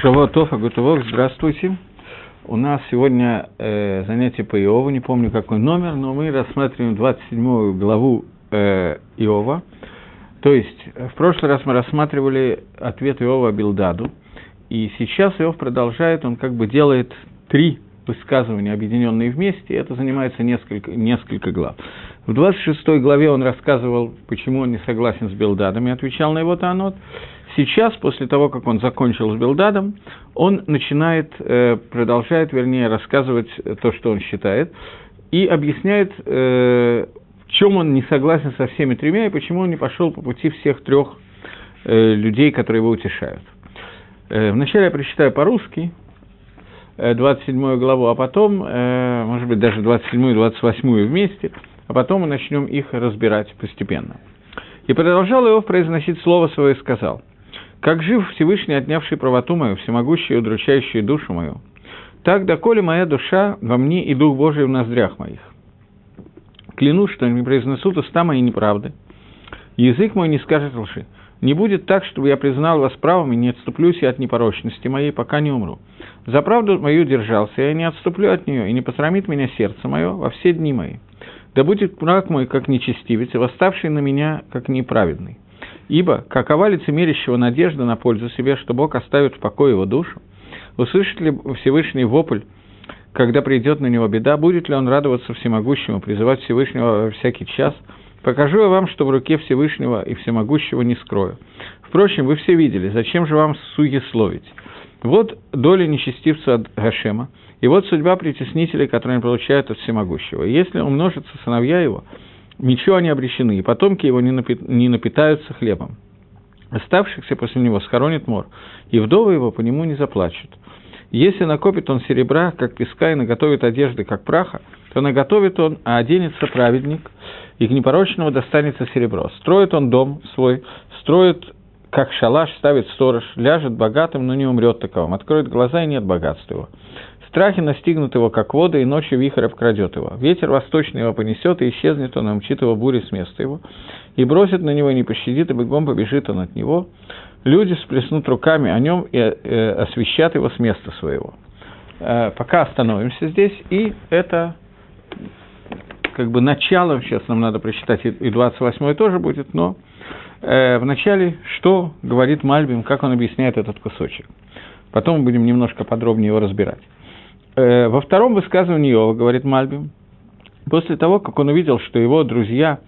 Шавуатов, Агутовок, здравствуйте. У нас сегодня э, занятие по Иову, не помню какой номер, но мы рассматриваем 27 главу э, Иова. То есть, в прошлый раз мы рассматривали ответ Иова Билдаду, и сейчас Иов продолжает, он как бы делает три высказывания, объединенные вместе, и это занимается несколько, несколько глав. В 26 главе он рассказывал, почему он не согласен с Билдадом, и отвечал на его танот. Сейчас, после того, как он закончил с Белдадом, он начинает, э, продолжает, вернее, рассказывать то, что он считает, и объясняет, э, в чем он не согласен со всеми тремя, и почему он не пошел по пути всех трех э, людей, которые его утешают. Вначале я прочитаю по-русски, 27 главу, а потом, может быть, даже 27 и 28 вместе, а потом мы начнем их разбирать постепенно. И продолжал его произносить слово свое и сказал – как жив Всевышний, отнявший правоту мою, всемогущий и удручающий душу мою, так доколе моя душа во мне и Дух Божий в ноздрях моих. Клянусь, что не произнесут уста мои неправды, язык мой не скажет лжи. Не будет так, чтобы я признал вас правым и не отступлюсь я от непорочности моей, пока не умру. За правду мою держался, я не отступлю от нее, и не посрамит меня сердце мое во все дни мои. Да будет враг мой, как нечестивец, и восставший на меня, как неправедный. Ибо какова лицемерящего надежда на пользу себе, что Бог оставит в покое его душу? Услышит ли Всевышний вопль, когда придет на него беда, будет ли он радоваться всемогущему, призывать Всевышнего во всякий час? Покажу я вам, что в руке Всевышнего и всемогущего не скрою. Впрочем, вы все видели, зачем же вам суесловить? Вот доля нечестивца от Гашема, и вот судьба притеснителей, которые он получает от всемогущего. Если умножатся сыновья его, ничего они обречены, и потомки его не, не напитаются хлебом. Оставшихся после него схоронит мор, и вдовы его по нему не заплачут. Если накопит он серебра, как песка, и наготовит одежды, как праха, то наготовит он, а оденется праведник, и к непорочному достанется серебро. Строит он дом свой, строит, как шалаш, ставит сторож, ляжет богатым, но не умрет таковым, откроет глаза, и нет богатства его. Страхи настигнут его, как вода, и ночью вихрь обкрадет его. Ветер восточный его понесет, и исчезнет он, и умчит его бурей с места его. И бросит на него, и не пощадит, и бегом побежит он от него. Люди сплеснут руками о нем и э, освещат его с места своего. Э, пока остановимся здесь, и это как бы начало, сейчас нам надо прочитать, и 28 тоже будет, но э, вначале, что говорит Мальбим, как он объясняет этот кусочек. Потом мы будем немножко подробнее его разбирать. Э, во втором высказывании Иова, говорит Мальбим, после того, как он увидел, что его друзья,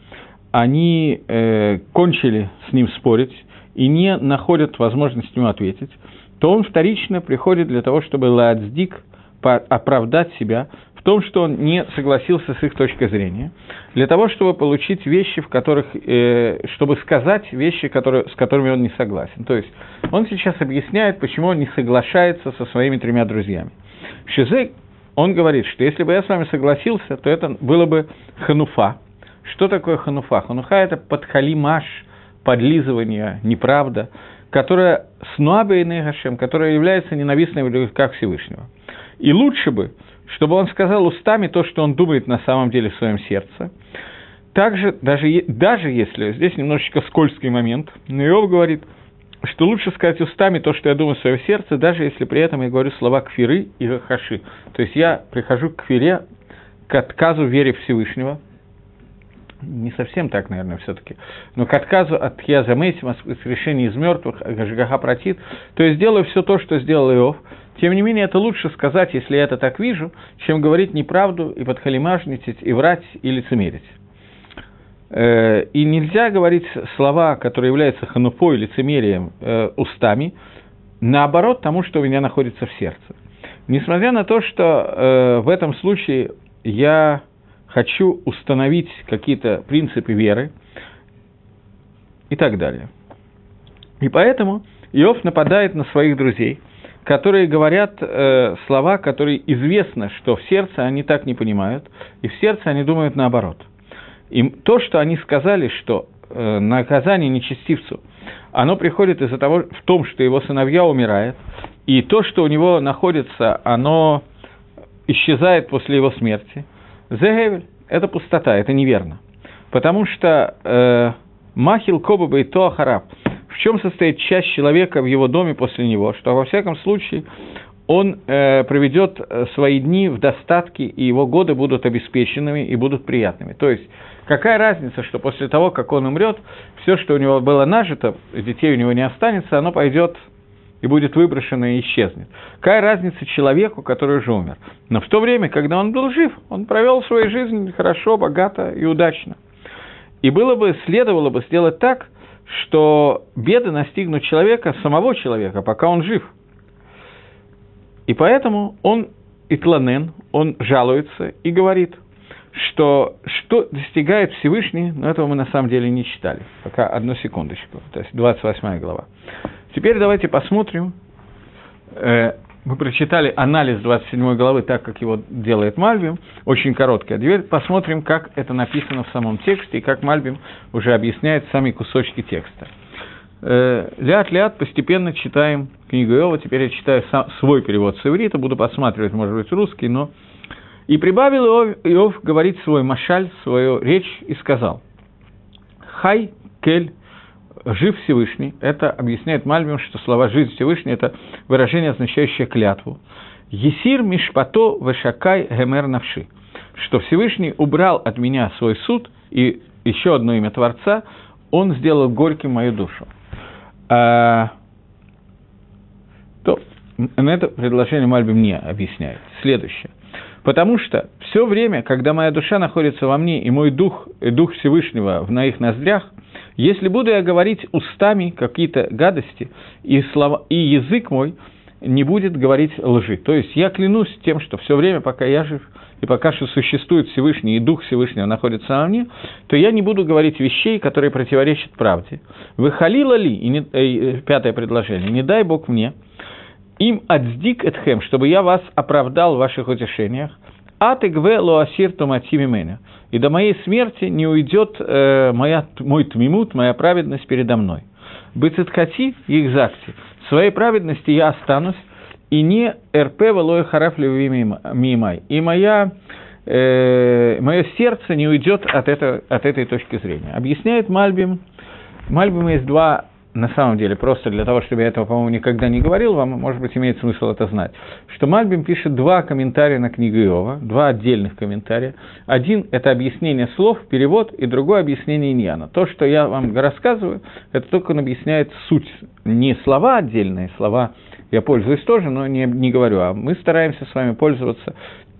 они э, кончили с ним спорить и не находят возможности ему ответить, то он вторично приходит для того, чтобы Ладздик оправдать себя в том, что он не согласился с их точкой зрения, для того, чтобы получить вещи, в которых, э, чтобы сказать вещи, которые, с которыми он не согласен. То есть он сейчас объясняет, почему он не соглашается со своими тремя друзьями. Шизек, он говорит, что если бы я с вами согласился, то это было бы хануфа. Что такое хануфа? Хануфа – это подхалимаш, подлизывание, неправда, которая с Нуабейной Гашем, которая является ненавистной в как Всевышнего. И лучше бы, чтобы он сказал устами то, что он думает на самом деле в своем сердце. Также, даже, даже если, здесь немножечко скользкий момент, но Иов говорит – что лучше сказать устами то, что я думаю в своем сердце, даже если при этом я говорю слова кфиры и гахаши. То есть я прихожу к кфире, к отказу вере Всевышнего, не совсем так, наверное, все-таки, но к отказу от Хиазамейсима, решения из мертвых, Гашгаха протит, то есть делаю все то, что сделал Иов. Тем не менее, это лучше сказать, если я это так вижу, чем говорить неправду и подхалимажничать, и врать, и лицемерить. Э, и нельзя говорить слова, которые являются ханупой, лицемерием, э, устами, наоборот тому, что у меня находится в сердце. Несмотря на то, что э, в этом случае я хочу установить какие-то принципы веры и так далее. И поэтому Иов нападает на своих друзей, которые говорят э, слова, которые известно, что в сердце они так не понимают, и в сердце они думают наоборот – и то, что они сказали, что э, наказание нечестивцу, оно приходит из-за того, в том, что его сыновья умирают, и то, что у него находится, оно исчезает после его смерти. Зегевель – это пустота, это неверно. Потому что э, Махил Кобаба и Тоахараб, чем состоит часть человека в его доме после него, что во всяком случае он э, проведет э, свои дни в достатке, и его годы будут обеспеченными и будут приятными. То есть, какая разница, что после того, как он умрет, все, что у него было нажито, детей у него не останется, оно пойдет и будет выброшено и исчезнет. Какая разница человеку, который уже умер? Но в то время, когда он был жив, он провел свою жизнь хорошо, богато и удачно. И было бы, следовало бы сделать так, что беды настигнут человека, самого человека, пока он жив – и поэтому он, Итланен, он жалуется и говорит, что что достигает Всевышний, но этого мы на самом деле не читали. Пока одну секундочку, то есть 28 глава. Теперь давайте посмотрим. Э, мы прочитали анализ 27 главы, так как его делает Мальбим, очень короткий. А теперь посмотрим, как это написано в самом тексте и как Мальбим уже объясняет сами кусочки текста. Ляд-ляд, постепенно читаем книгу Иова, теперь я читаю свой перевод с иврита, буду посматривать, может быть, русский, но... И прибавил Иов, Иов говорить свой машаль, свою речь, и сказал, «Хай, кель, жив Всевышний». Это объясняет Мальбим, что слова «жив Всевышний» – это выражение, означающее клятву. «Есир мишпато вешакай гемер навши», что Всевышний убрал от меня свой суд, и еще одно имя Творца, он сделал горьким мою душу. А, то на это предложение Мальбим не объясняет. Следующее. Потому что все время, когда моя душа находится во мне, и мой дух, и дух Всевышнего в моих ноздрях, если буду я говорить устами какие-то гадости, и, слова, и язык мой не будет говорить лжи. То есть я клянусь тем, что все время, пока я жив – и пока что существует Всевышний, и Дух Всевышнего находится во мне, то я не буду говорить вещей, которые противоречат правде. Выхалила ли, и не, э, пятое предложение, не дай Бог мне, им отздик этхем, чтобы я вас оправдал в ваших утешениях, а ты гве лоасир томатими и до моей смерти не уйдет э, моя, мой тмимут, моя праведность передо мной. Быцитхати их закти. В своей праведности я останусь, и не РП Валоя Харафли Мимай. И моя, э, мое сердце не уйдет от, это, от этой точки зрения. Объясняет Мальбим. Мальбим есть два на самом деле, просто для того, чтобы я этого, по-моему, никогда не говорил, вам, может быть, имеет смысл это знать, что Мальбим пишет два комментария на книгу Иова, два отдельных комментария. Один – это объяснение слов, перевод, и другое – объяснение иньяна. То, что я вам рассказываю, это только он объясняет суть, не слова отдельные, слова я пользуюсь тоже, но не, не говорю, а мы стараемся с вами пользоваться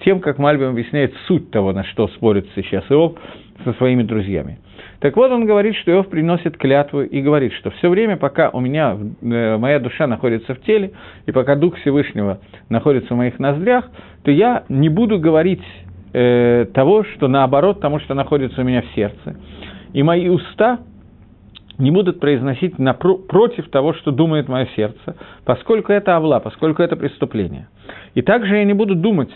тем, как Мальбим объясняет суть того, на что спорит сейчас Иов со своими друзьями. Так вот, он говорит, что Иов приносит клятву и говорит, что все время, пока у меня э, моя душа находится в теле, и пока Дух Всевышнего находится в моих ноздрях, то я не буду говорить э, того, что наоборот тому, что находится у меня в сердце. И мои уста не будут произносить напро- против того, что думает мое сердце, поскольку это авла, поскольку это преступление. И также я не буду думать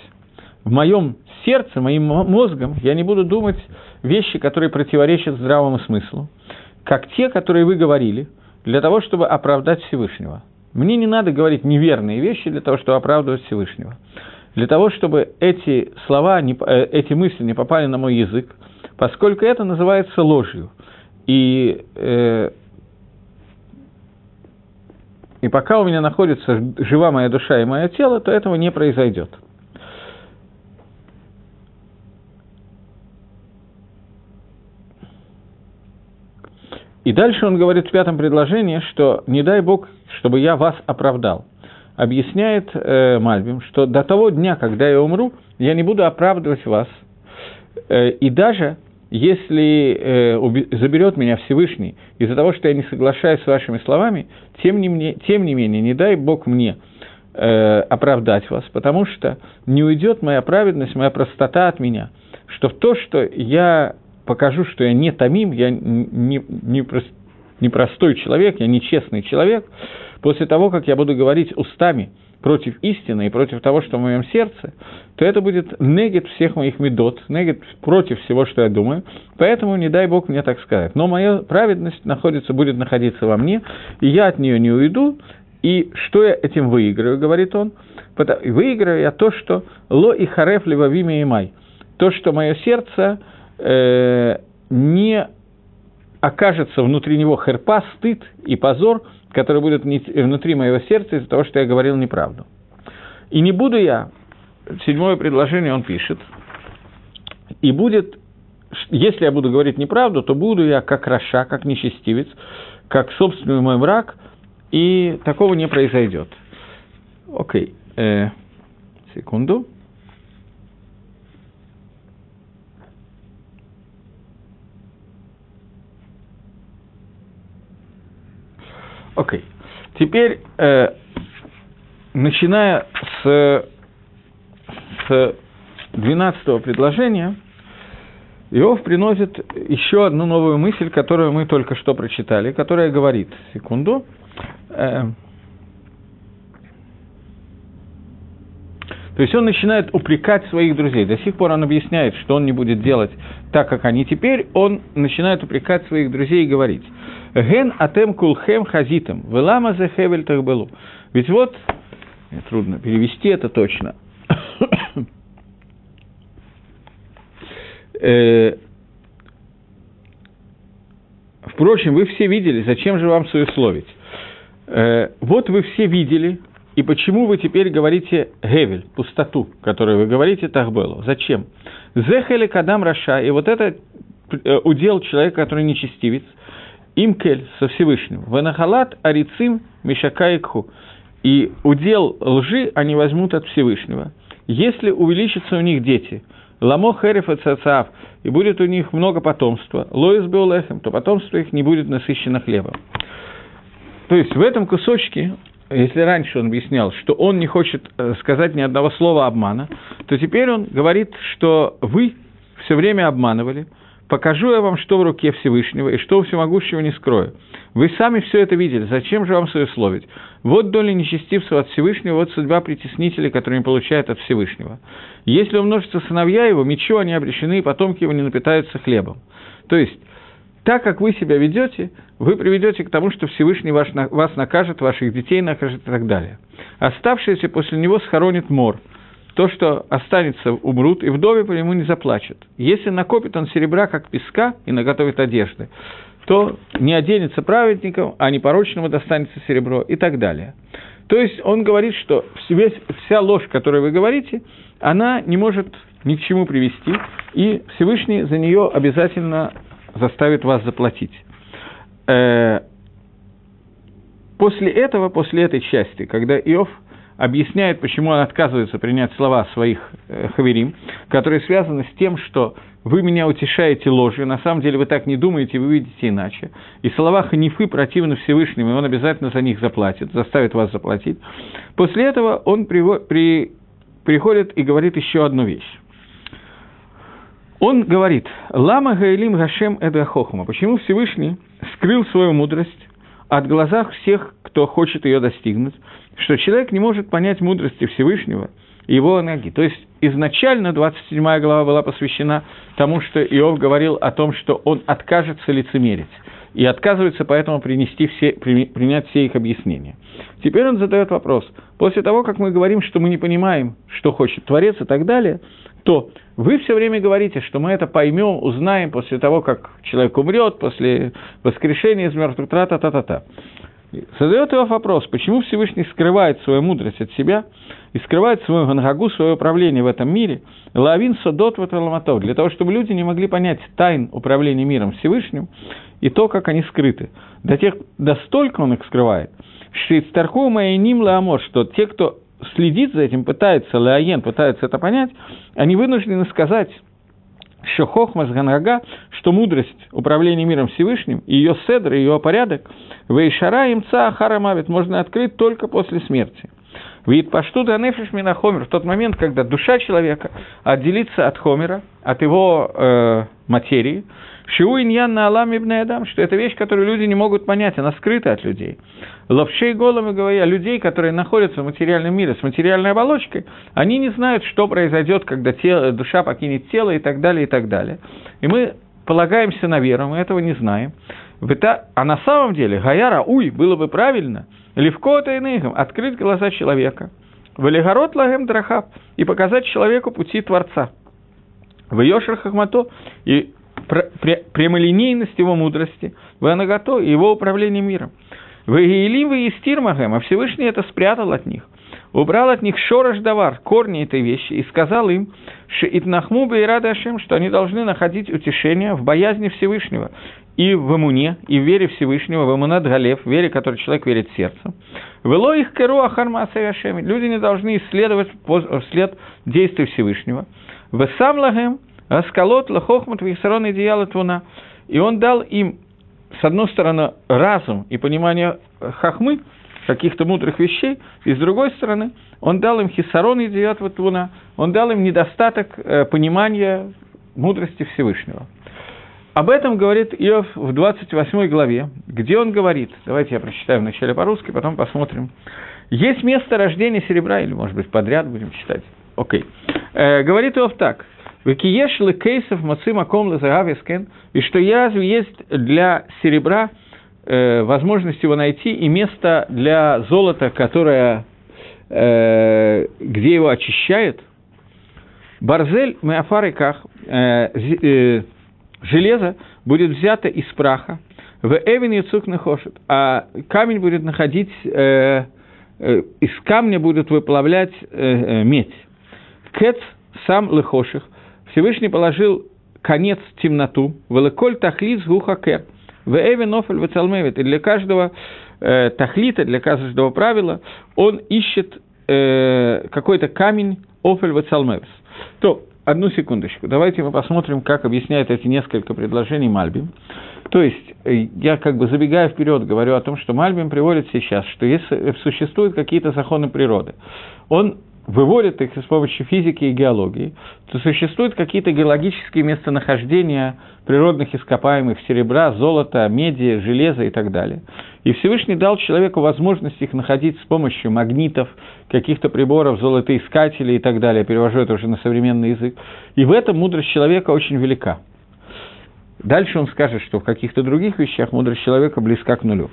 в моем сердце, моим мозгом, я не буду думать вещи, которые противоречат здравому смыслу, как те, которые вы говорили, для того, чтобы оправдать Всевышнего. Мне не надо говорить неверные вещи для того, чтобы оправдывать Всевышнего. Для того, чтобы эти слова, э, эти мысли не попали на мой язык, поскольку это называется ложью – и, э, и пока у меня находится жива моя душа и мое тело, то этого не произойдет. И дальше он говорит в пятом предложении, что не дай Бог, чтобы я вас оправдал. Объясняет э, Мальбим, что до того дня, когда я умру, я не буду оправдывать вас. Э, и даже если э, заберет меня Всевышний из-за того, что я не соглашаюсь с вашими словами, тем не, мне, тем не менее, не дай Бог мне э, оправдать вас, потому что не уйдет моя праведность, моя простота от меня, что в то, что я покажу, что я не томим, я не, не, не простой человек, я нечестный человек, после того, как я буду говорить устами – против истины и против того, что в моем сердце, то это будет негет всех моих медот, негет против всего, что я думаю. Поэтому не дай Бог мне так сказать. Но моя праведность находится, будет находиться во мне, и я от нее не уйду. И что я этим выиграю, говорит он? Выиграю я то, что ло и хареф левавиме и май. То, что мое сердце э, не окажется внутри него херпа, стыд и позор, который будет внутри моего сердца из-за того, что я говорил неправду. И не буду я, седьмое предложение он пишет, и будет, если я буду говорить неправду, то буду я как Раша, как нечестивец, как собственный мой враг, и такого не произойдет. Окей, э, секунду. Окей. Okay. Теперь, э, начиная с, с 12 предложения, Иов приносит еще одну новую мысль, которую мы только что прочитали, которая говорит, секунду, э, То есть он начинает упрекать своих друзей. До сих пор он объясняет, что он не будет делать так, как они теперь. Он начинает упрекать своих друзей и говорить. Ген атем кулхем хазитом, велама зе хевель было. Ведь вот, трудно перевести это точно. Э, впрочем, вы все видели, зачем же вам суесловить? Э, вот вы все видели, и почему вы теперь говорите Гевель, пустоту, которую вы говорите Тахбелу? Зачем? Зехели Кадам Раша, и вот это э, удел человека, который нечестивец, Имкель со Всевышним, Ванахалат Арицим Мишакайкху, и удел лжи они возьмут от Всевышнего. Если увеличатся у них дети, Ламо Херев и и будет у них много потомства, Лоис Беулехем, то потомство их не будет насыщено хлебом. То есть в этом кусочке если раньше он объяснял, что он не хочет э, сказать ни одного слова обмана, то теперь он говорит, что вы все время обманывали, покажу я вам, что в руке Всевышнего, и что у всемогущего не скрою. Вы сами все это видели, зачем же вам союсловить? Вот доля нечестивцев от Всевышнего, вот судьба притеснителей, которые не получают от Всевышнего. Если умножатся сыновья его, мечу они обречены, и потомки его не напитаются хлебом. То есть, так как вы себя ведете, вы приведете к тому, что Всевышний ваш, вас накажет, ваших детей накажет и так далее. Оставшиеся после него схоронит мор. То, что останется, умрут, и вдове по нему не заплачут. Если накопит он серебра, как песка, и наготовит одежды, то не оденется праведником, а непорочному достанется серебро и так далее. То есть он говорит, что весь, вся ложь, которую вы говорите, она не может ни к чему привести, и Всевышний за нее обязательно заставит вас заплатить. Э, после этого, после этой части, когда Иов объясняет, почему он отказывается принять слова своих э, хаверим, которые связаны с тем, что вы меня утешаете ложью, на самом деле вы так не думаете, вы видите иначе. И слова Ханифы противны Всевышнему, и он обязательно за них заплатит, заставит вас заплатить. После этого он при, при, приходит и говорит еще одну вещь. Он говорит, «Лама гаилим гашем эдрахохма». Почему Всевышний скрыл свою мудрость от глазах всех, кто хочет ее достигнуть, что человек не может понять мудрости Всевышнего и его ноги. То есть изначально 27 глава была посвящена тому, что Иов говорил о том, что он откажется лицемерить и отказывается поэтому принести все, принять все их объяснения. Теперь он задает вопрос. После того, как мы говорим, что мы не понимаем, что хочет Творец и так далее, то вы все время говорите, что мы это поймем, узнаем после того, как человек умрет, после воскрешения из мертвых, тра-та-та-та-та. Задает его вопрос, почему Всевышний скрывает свою мудрость от себя и скрывает свою ганагу, свое управление в этом мире, лавин садот в для того, чтобы люди не могли понять тайн управления миром Всевышним и то, как они скрыты. До тех, до столько он их скрывает, что ним ламор, что те, кто следит за этим, пытается, Леоен пытается это понять, они вынуждены сказать, что хохма с ганага, что мудрость управления миром Всевышним, ее седр, ее порядок, вейшара имца харамавит можно открыть только после смерти. Вид паштут анефиш хомер в тот момент, когда душа человека отделится от хомера, от его э, материи, Шиу иньян на Алам ибн Адам, что это вещь, которую люди не могут понять, она скрыта от людей. Ловшей голым, говоря, людей, которые находятся в материальном мире с материальной оболочкой, они не знают, что произойдет, когда тело, душа покинет тело и так далее, и так далее. И мы полагаемся на веру, мы этого не знаем. А на самом деле, Гаяра, уй, было бы правильно, легко-то иным, открыть глаза человека, валигород лагем драхав, и показать человеку пути Творца. В Йошер Хахмато, и прямолинейность его мудрости, Ванагато и его управление миром. Вы Егелим, вы Истирмагем, а Всевышний это спрятал от них. Убрал от них шорош давар, корни этой вещи, и сказал им, что Итнахму Бейрада Ашем, что они должны находить утешение в боязни Всевышнего, и в имуне, и в вере Всевышнего, в имунат Галев, в вере, которой человек верит сердцем. Вело их керу ахарма Люди не должны исследовать вслед действий Всевышнего. В сам лагем, расколот лахохмат вихсарон идеяла твуна. И он дал им, с одной стороны, разум и понимание хахмы, каких-то мудрых вещей, и с другой стороны, он дал им хисарон и девятого твуна, он дал им недостаток э, понимания мудрости Всевышнего. Об этом говорит Иов в 28 главе, где он говорит, давайте я прочитаю вначале по-русски, потом посмотрим. Есть место рождения серебра, или, может быть, подряд будем читать. Окей. Э, говорит Иов так. Векиеш кейсов мацим ком лазагавискен, и что разве есть для серебра э, возможность его найти и место для золота, которое, э, где его очищают. Барзель меафариках, э, э, железо будет взято из праха, в Эвен Яцук нахошет, а камень будет находить, э, э, из камня будут выплавлять э, э, медь. Кец сам лыхоших, Всевышний положил конец темноту, великоль тахлиц гухакер, в Эвен Офель в И для каждого э, тахлита, для каждого правила, он ищет э, какой-то камень Офель в То Одну секундочку. Давайте мы посмотрим, как объясняет эти несколько предложений Мальбим. То есть, э, я как бы забегая вперед говорю о том, что Мальбим приводит сейчас, что если существуют какие-то законы природы, он выводит их с помощью физики и геологии, то существуют какие-то геологические местонахождения природных ископаемых серебра, золота, меди, железа и так далее. И Всевышний дал человеку возможность их находить с помощью магнитов, каких-то приборов, золотоискателей и так далее, перевожу это уже на современный язык. И в этом мудрость человека очень велика. Дальше он скажет, что в каких-то других вещах мудрость человека близка к нулю.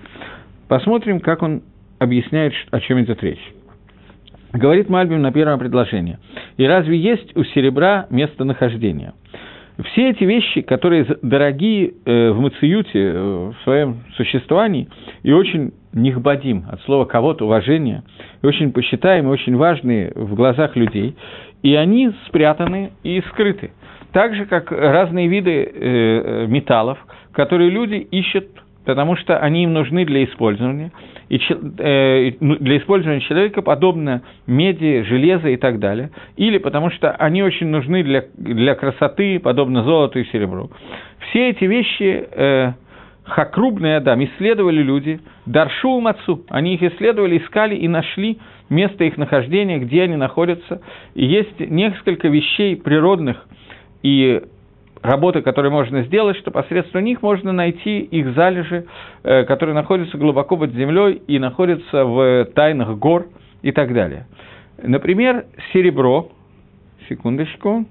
Посмотрим, как он объясняет, о чем идет речь. Говорит Мальбим на первом предложении. И разве есть у серебра местонахождение? Все эти вещи, которые дорогие э, в Мациюте, э, в своем существовании, и очень нихбадим, от слова кого-то уважение, и очень посчитаемые, очень важные в глазах людей, и они спрятаны и скрыты. Так же, как разные виды э, металлов, которые люди ищут, потому что они им нужны для использования – и, э, ну, для использования человека подобно меди, железа и так далее, или потому что они очень нужны для, для красоты, подобно золоту и серебру. Все эти вещи э, хакрубные Адам исследовали люди, Даршу Мацу, они их исследовали, искали и нашли место их нахождения, где они находятся. И есть несколько вещей природных и работы, которые можно сделать, что посредством них можно найти их залежи, э, которые находятся глубоко под землей и находятся в тайнах гор и так далее. Например, серебро, секундочку,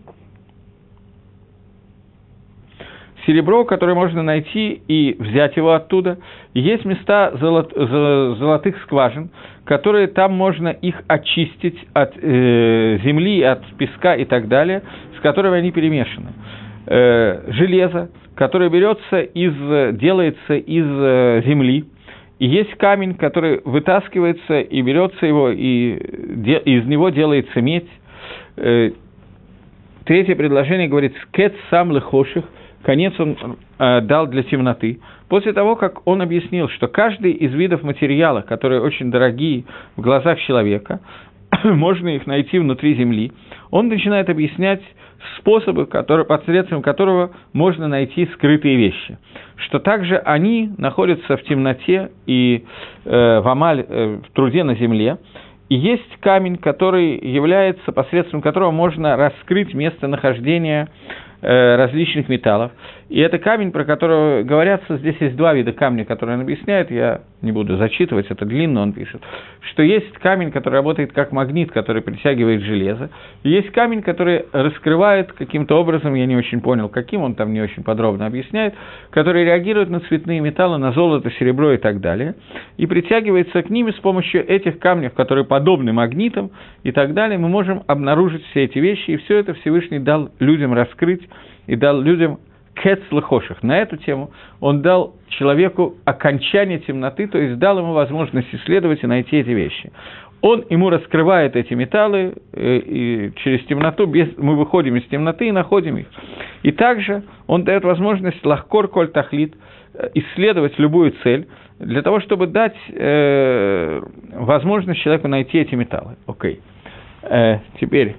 серебро, которое можно найти и взять его оттуда. Есть места золот, золотых скважин, которые там можно их очистить от э, земли, от песка и так далее, с которыми они перемешаны э, железо, которое берется из, делается из э, земли, и есть камень, который вытаскивается и берется его, и де, из него делается медь. Э, третье предложение говорит «скет сам лехоших», конец он э, дал для темноты. После того, как он объяснил, что каждый из видов материала, которые очень дорогие в глазах человека, можно их найти внутри Земли, он начинает объяснять способы, которые, посредством которого можно найти скрытые вещи. Что также они находятся в темноте и э, в амаль, э, в труде на земле, и есть камень, который является, посредством которого можно раскрыть местонахождение Э, различных металлов. И это камень, про которого говорятся, здесь есть два вида камня, которые он объясняет, я не буду зачитывать, это длинно он пишет, что есть камень, который работает как магнит, который притягивает железо, и есть камень, который раскрывает каким-то образом, я не очень понял, каким он там не очень подробно объясняет, который реагирует на цветные металлы, на золото, серебро и так далее, и притягивается к ним с помощью этих камней, которые подобны магнитам и так далее, мы можем обнаружить все эти вещи, и все это Всевышний дал людям раскрыть, и дал людям кэц лохоших. На эту тему он дал человеку окончание темноты, то есть дал ему возможность исследовать и найти эти вещи. Он ему раскрывает эти металлы, э, и через темноту, без, мы выходим из темноты и находим их. И также он дает возможность лахкор коль тахлит, э, исследовать любую цель, для того, чтобы дать э, возможность человеку найти эти металлы. Окей. Э, теперь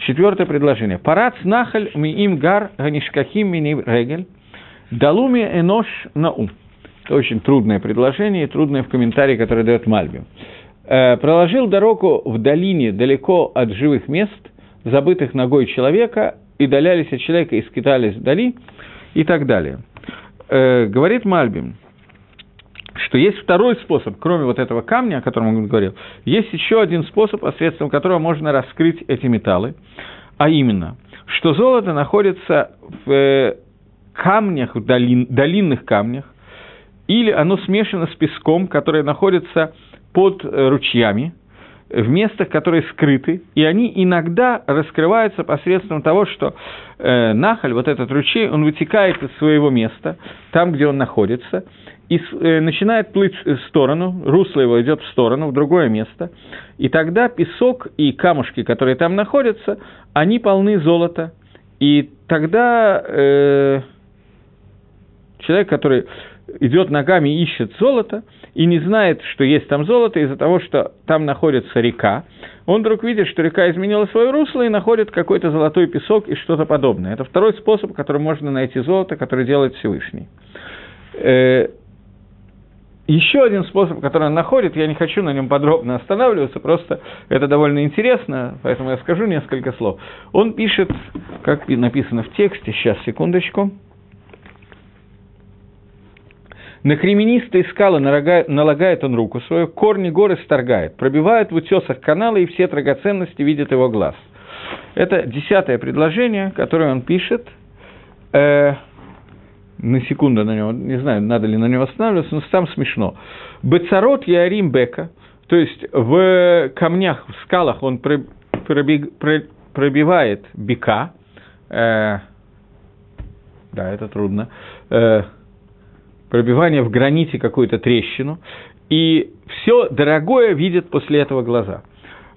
четвертое предложение. Парац нахаль ми им гар ганишкахим мини регель далуми энош наум. Это очень трудное предложение и трудное в комментарии, которое дает Мальбим. Э, проложил дорогу в долине далеко от живых мест, забытых ногой человека, и долялись от человека и скитались вдали, и так далее. Э, говорит Мальбим, что есть второй способ, кроме вот этого камня, о котором он говорил, есть еще один способ, посредством которого можно раскрыть эти металлы, а именно, что золото находится в э, камнях, в долин, долинных камнях, или оно смешано с песком, который находится под э, ручьями, в местах, которые скрыты, и они иногда раскрываются посредством того, что э, нахаль, вот этот ручей, он вытекает из своего места, там, где он находится, и э, начинает плыть в сторону, русло его идет в сторону, в другое место, и тогда песок и камушки, которые там находятся, они полны золота, и тогда э, человек, который идет ногами ищет золото, и не знает, что есть там золото, из-за того, что там находится река, он вдруг видит, что река изменила свое русло и находит какой-то золотой песок и что-то подобное. Это второй способ, которым можно найти золото, который делает Всевышний. Э, еще один способ, который он находит, я не хочу на нем подробно останавливаться, просто это довольно интересно, поэтому я скажу несколько слов. Он пишет, как написано в тексте, сейчас, секундочку – на кременистые скалы налагает он руку свою, корни горы сторгает, пробивает в утесах каналы, и все драгоценности видят его глаз. Это десятое предложение, которое он пишет. На секунду на него, не знаю, надо ли на него останавливаться, но там смешно. Бецарот Ярим Бека, то есть в камнях, в скалах он пробивает бека, э, да, это трудно, э, пробивание в граните какую-то трещину, и все дорогое видят после этого глаза.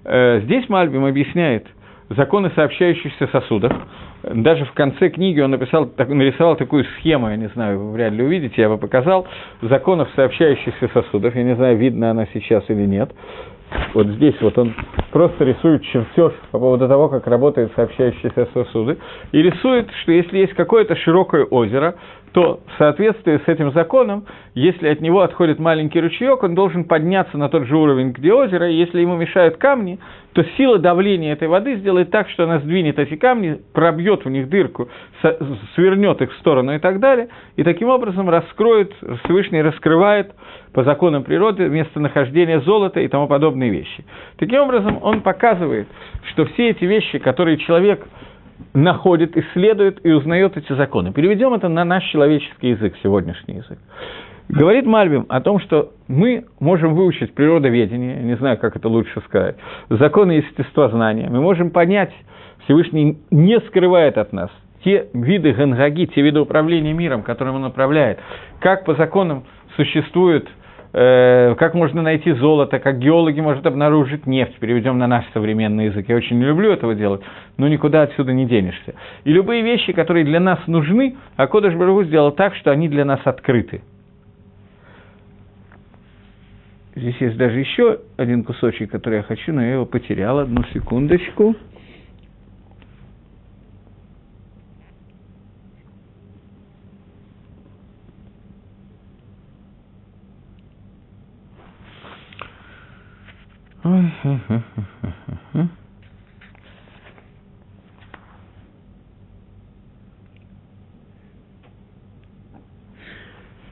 Э, здесь Мальбим объясняет законы сообщающихся сосудов. Даже в конце книги он написал, нарисовал такую схему, я не знаю, вы вряд ли увидите, я бы показал, законов сообщающихся сосудов. Я не знаю, видно она сейчас или нет. Вот здесь вот он просто рисует чертеж по поводу того, как работают сообщающиеся сосуды, и рисует, что если есть какое-то широкое озеро, то в соответствии с этим законом, если от него отходит маленький ручеек, он должен подняться на тот же уровень, где озеро, и если ему мешают камни, то сила давления этой воды сделает так, что она сдвинет эти камни, пробьет в них дырку, свернет их в сторону и так далее, и таким образом раскроет, Всевышний раскрывает по законам природы местонахождение золота и тому подобные вещи. Таким образом, он показывает, что все эти вещи, которые человек находит, исследует и узнает эти законы. Переведем это на наш человеческий язык, сегодняшний язык. Говорит Мальбим о том, что мы можем выучить природоведение, не знаю, как это лучше сказать, законы естествознания. Мы можем понять, Всевышний не скрывает от нас те виды гангаги, те виды управления миром, которым он управляет, как по законам существует как можно найти золото, как геологи могут обнаружить нефть, переведем на наш современный язык. Я очень не люблю этого делать, но никуда отсюда не денешься. И любые вещи, которые для нас нужны, а Кодыш Барагу сделал так, что они для нас открыты. Здесь есть даже еще один кусочек, который я хочу, но я его потерял. Одну секундочку.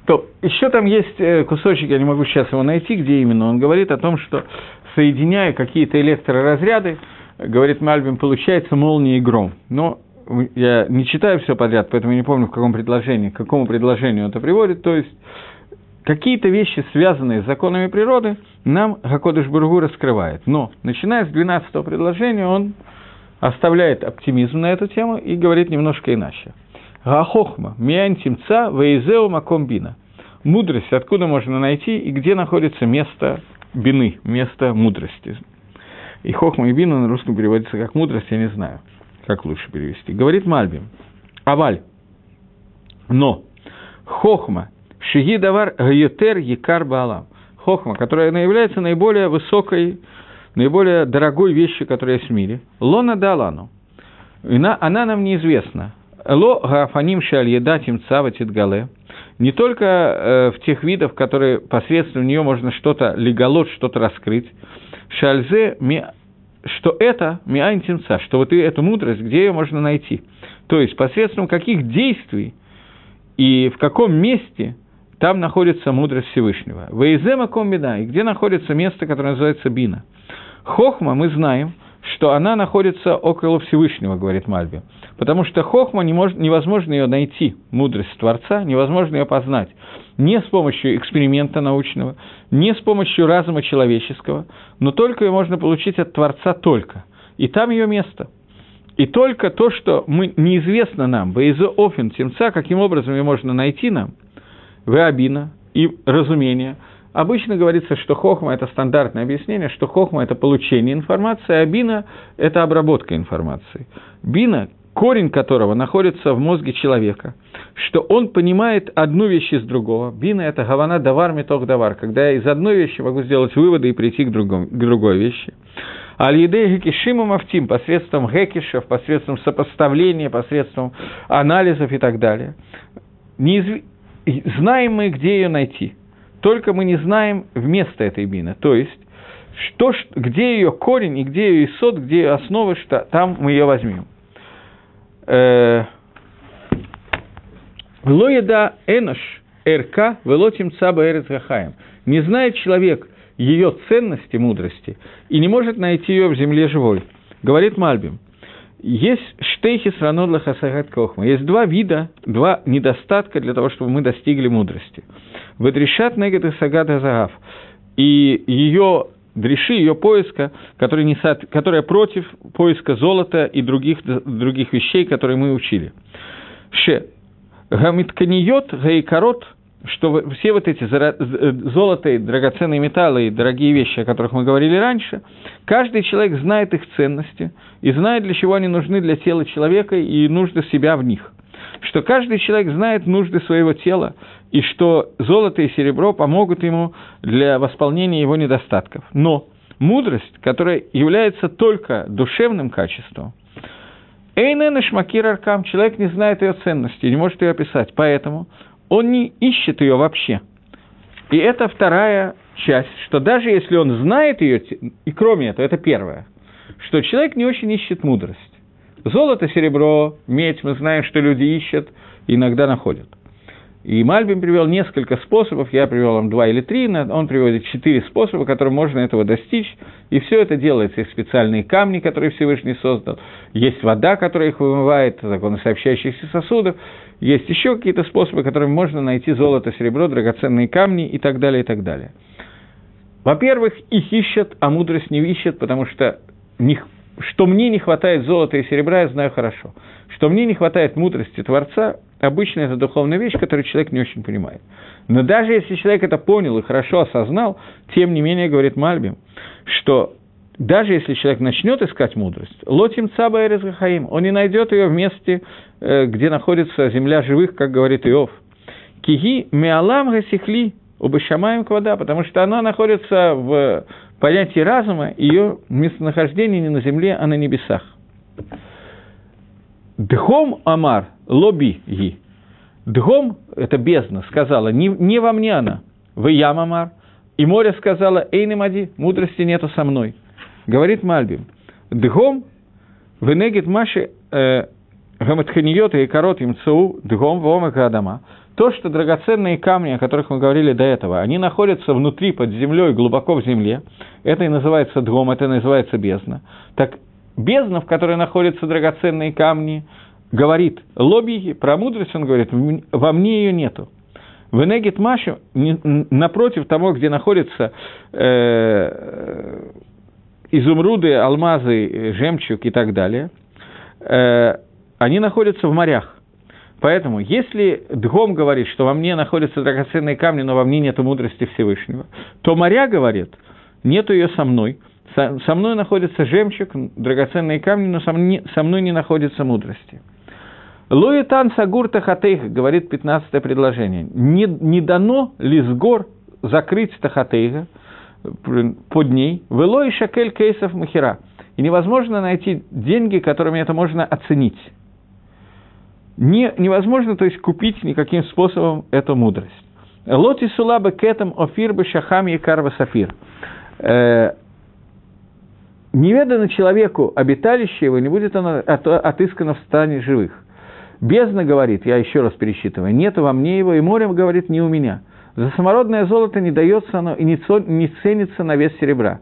То, еще там есть э, кусочек, я не могу сейчас его найти, где именно, он говорит о том, что соединяя какие-то электроразряды, говорит Мальбин, получается молния и гром. Но я не читаю все подряд, поэтому не помню, в каком предложении, к какому предложению это приводит. То есть какие-то вещи, связанные с законами природы, нам Хакодыш Бургу раскрывает. Но, начиная с 12 предложения, он оставляет оптимизм на эту тему и говорит немножко иначе. Гахохма, миантимца, вейзеу макомбина. Мудрость, откуда можно найти и где находится место бины, место мудрости. И хохма и бина на русском переводится как мудрость, я не знаю, как лучше перевести. Говорит Мальбим. Аваль. Но. Хохма. Шиги давар гаютер якар баалам. Хохма, которая является наиболее высокой, наиболее дорогой вещью, которая есть в мире. Лона далану. Она, нам неизвестна. Ло гафаним шаль едатим цаватит гале. Не только э, в тех видах, которые посредством нее можно что-то леголот, что-то раскрыть. Шальзе ми, что это миантимца, что вот эту мудрость, где ее можно найти. То есть посредством каких действий и в каком месте там находится мудрость Всевышнего. Вейзема комбина, и где находится место, которое называется бина. Хохма мы знаем, что она находится около Всевышнего, говорит Мальби. Потому что хохма не может, невозможно ее найти, мудрость Творца, невозможно ее познать. Не с помощью эксперимента научного, не с помощью разума человеческого, но только ее можно получить от Творца только. И там ее место. И только то, что мы, неизвестно нам, Бейзо Офин Тимца, каким образом ее можно найти нам, Веабина и разумение – Обычно говорится, что хохма – это стандартное объяснение, что хохма – это получение информации, а бина – это обработка информации. Бина, корень которого находится в мозге человека, что он понимает одну вещь из другого. Бина – это гавана давар метох давар, когда я из одной вещи могу сделать выводы и прийти к, другому, к другой вещи. Аль-Едей Гекишима Мафтим посредством гекишев, посредством сопоставления, посредством анализов и так далее. Неизв... Знаем мы, где ее найти – только мы не знаем вместо этой бины. То есть, что, где ее корень и где ее исот, где ее основа, что там мы ее возьмем. Э, Лоеда энош РК велотим цаба эрец. Не знает человек ее ценности, мудрости, и не может найти ее в земле живой. Говорит Мальбим. Есть штейхи сранот лахасагат кохма. Есть два вида, два недостатка для того, чтобы мы достигли мудрости. Ведрешат негет и сагата загав. И ее дреши, ее поиска, который не со... которая против поиска золота и других, других вещей, которые мы учили. Ше. Гамитканиот гайкарот, что все вот эти золото и драгоценные металлы и дорогие вещи, о которых мы говорили раньше, каждый человек знает их ценности и знает, для чего они нужны для тела человека и нужды себя в них. Что каждый человек знает нужды своего тела, и что золото и серебро помогут ему для восполнения его недостатков. Но мудрость, которая является только душевным качеством, Эйнен Шмакир Аркам, человек не знает ее ценности, не может ее описать, поэтому он не ищет ее вообще. И это вторая часть, что даже если он знает ее, и кроме этого, это первое, что человек не очень ищет мудрость. Золото, серебро, медь, мы знаем, что люди ищут, иногда находят – и Мальбим привел несколько способов, я привел вам два или три, он приводит четыре способа, которым можно этого достичь, и все это делается. Есть специальные камни, которые Всевышний создал, есть вода, которая их вымывает, законы сообщающихся сосудов, есть еще какие-то способы, которыми можно найти золото, серебро, драгоценные камни и так далее, и так далее. Во-первых, их ищут, а мудрость не ищет, потому что них, что мне не хватает золота и серебра, я знаю хорошо. Что мне не хватает мудрости Творца, Обычно это духовная вещь, которую человек не очень понимает. Но даже если человек это понял и хорошо осознал, тем не менее, говорит Мальбим, что даже если человек начнет искать мудрость, лотим цаба и он не найдет ее в месте, э, где находится земля живых, как говорит Иов. Киги миалам гасихли убышамаем квада, потому что она находится в понятии разума, ее местонахождение не на земле, а на небесах. Дхом Амар лоби ги. Дхом, это бездна, сказала, не, не во мне она, вы ям Амар. И море сказала, эй, немади, мудрости нету со мной. Говорит Мальбим, дхом, венегит маши э, и корот им цу, дхом вомака адама. То, что драгоценные камни, о которых мы говорили до этого, они находятся внутри, под землей, глубоко в земле, это и называется дхом, это и называется бездна. Так бездна, в которой находятся драгоценные камни, говорит лобиги, про мудрость он говорит, во мне ее нету. В Энегит Машу, напротив того, где находятся э, изумруды, алмазы, жемчуг и так далее, э, они находятся в морях. Поэтому, если Дгом говорит, что во мне находятся драгоценные камни, но во мне нет мудрости Всевышнего, то Моря говорит, нету ее со мной, со мной находится жемчуг, драгоценные камни, но со мной не находится мудрости. Луитан Сагур Тахатейх, говорит 15 предложение, не, не дано лисгор закрыть Тахатейха под ней, вело и шакель кейсов махера, и невозможно найти деньги, которыми это можно оценить. Не, невозможно, то есть, купить никаким способом эту мудрость. Лоти сулаба кетам офир бы шахам и карва сафир. Э, неведано человеку обиталище его, не будет оно отыскано в стане живых. Бездна говорит, я еще раз пересчитываю, нету во мне его, и морем говорит, не у меня. За самородное золото не дается оно и не ценится на вес серебра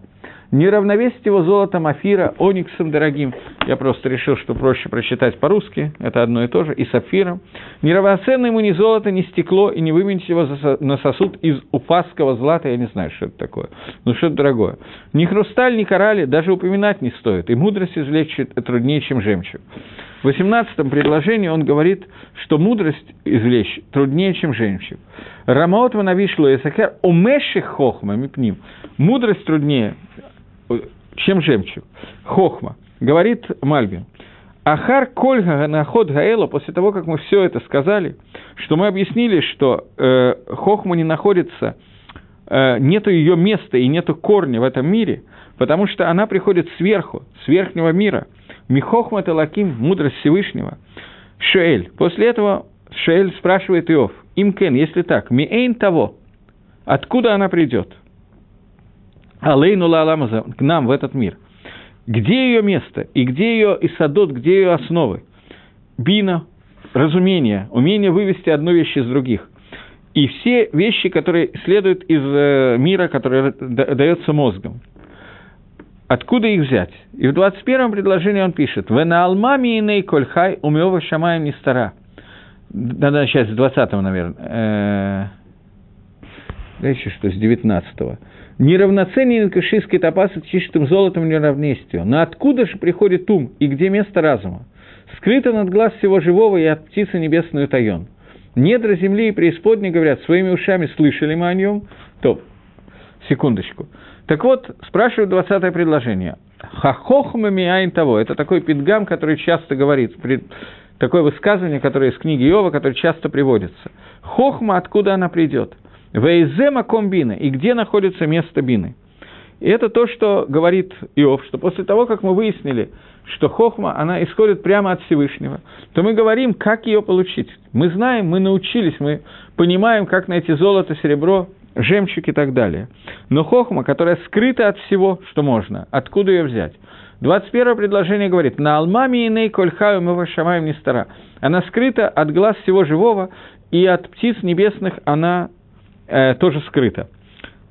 не равновесить его золотом Афира, ониксом дорогим, я просто решил, что проще прочитать по-русски, это одно и то же, и сапфиром, не равноценно ему ни золото, ни стекло, и не выменить его на сосуд из упасского злата, я не знаю, что это такое, но что-то дорогое. Ни хрусталь, ни коралли даже упоминать не стоит, и мудрость извлечь труднее, чем жемчуг. В 18 предложении он говорит, что мудрость извлечь труднее, чем жемчуг. Рамаот ванавишло и сахер омеши хохма мипним. Мудрость труднее, чем жемчуг. Хохма. Говорит Мальбин. Ахар Кольга Наход Гаэла, после того, как мы все это сказали, что мы объяснили, что э, Хохма не находится, э, нету ее места и нету корня в этом мире, потому что она приходит сверху, с верхнего мира. Михохма Талаким, мудрость Всевышнего. Шуэль. После этого Шуэль спрашивает Иов, Имкен, если так, Миэйн того, откуда она придет? Алейну Лаламаза, к нам в этот мир. Где ее место и где ее Исадот, где ее основы? Бина, разумение, умение вывести одну вещь из других. И все вещи, которые следуют из э, мира, который дается мозгом. Откуда их взять? И в 21-м предложении он пишет «Вена алмами иней кольхай умева шамаем не стара». Надо начать с 20-го, наверное. Э, еще что, с 19-го неравноценен кашийский топаз с чистым золотом неравнестию. Но откуда же приходит ум и где место разума? Скрыто над глаз всего живого и от птицы небесную тайон. Недра земли и преисподней, говорят, своими ушами слышали мы о нем, то, секундочку. Так вот, спрашивают 20 предложение. Хахохмами айн того. Это такой пидгам, который часто говорит, такое высказывание, которое из книги Иова, которое часто приводится. Хохма, откуда она придет? Вейзема комбина. И где находится место бины? И это то, что говорит Иов, что после того, как мы выяснили, что хохма, она исходит прямо от Всевышнего, то мы говорим, как ее получить. Мы знаем, мы научились, мы понимаем, как найти золото, серебро, жемчуг и так далее. Но хохма, которая скрыта от всего, что можно, откуда ее взять? 21 предложение говорит, на алмаме и ней кольхаю мы вашамаем не стара. Она скрыта от глаз всего живого, и от птиц небесных она э, тоже скрыто.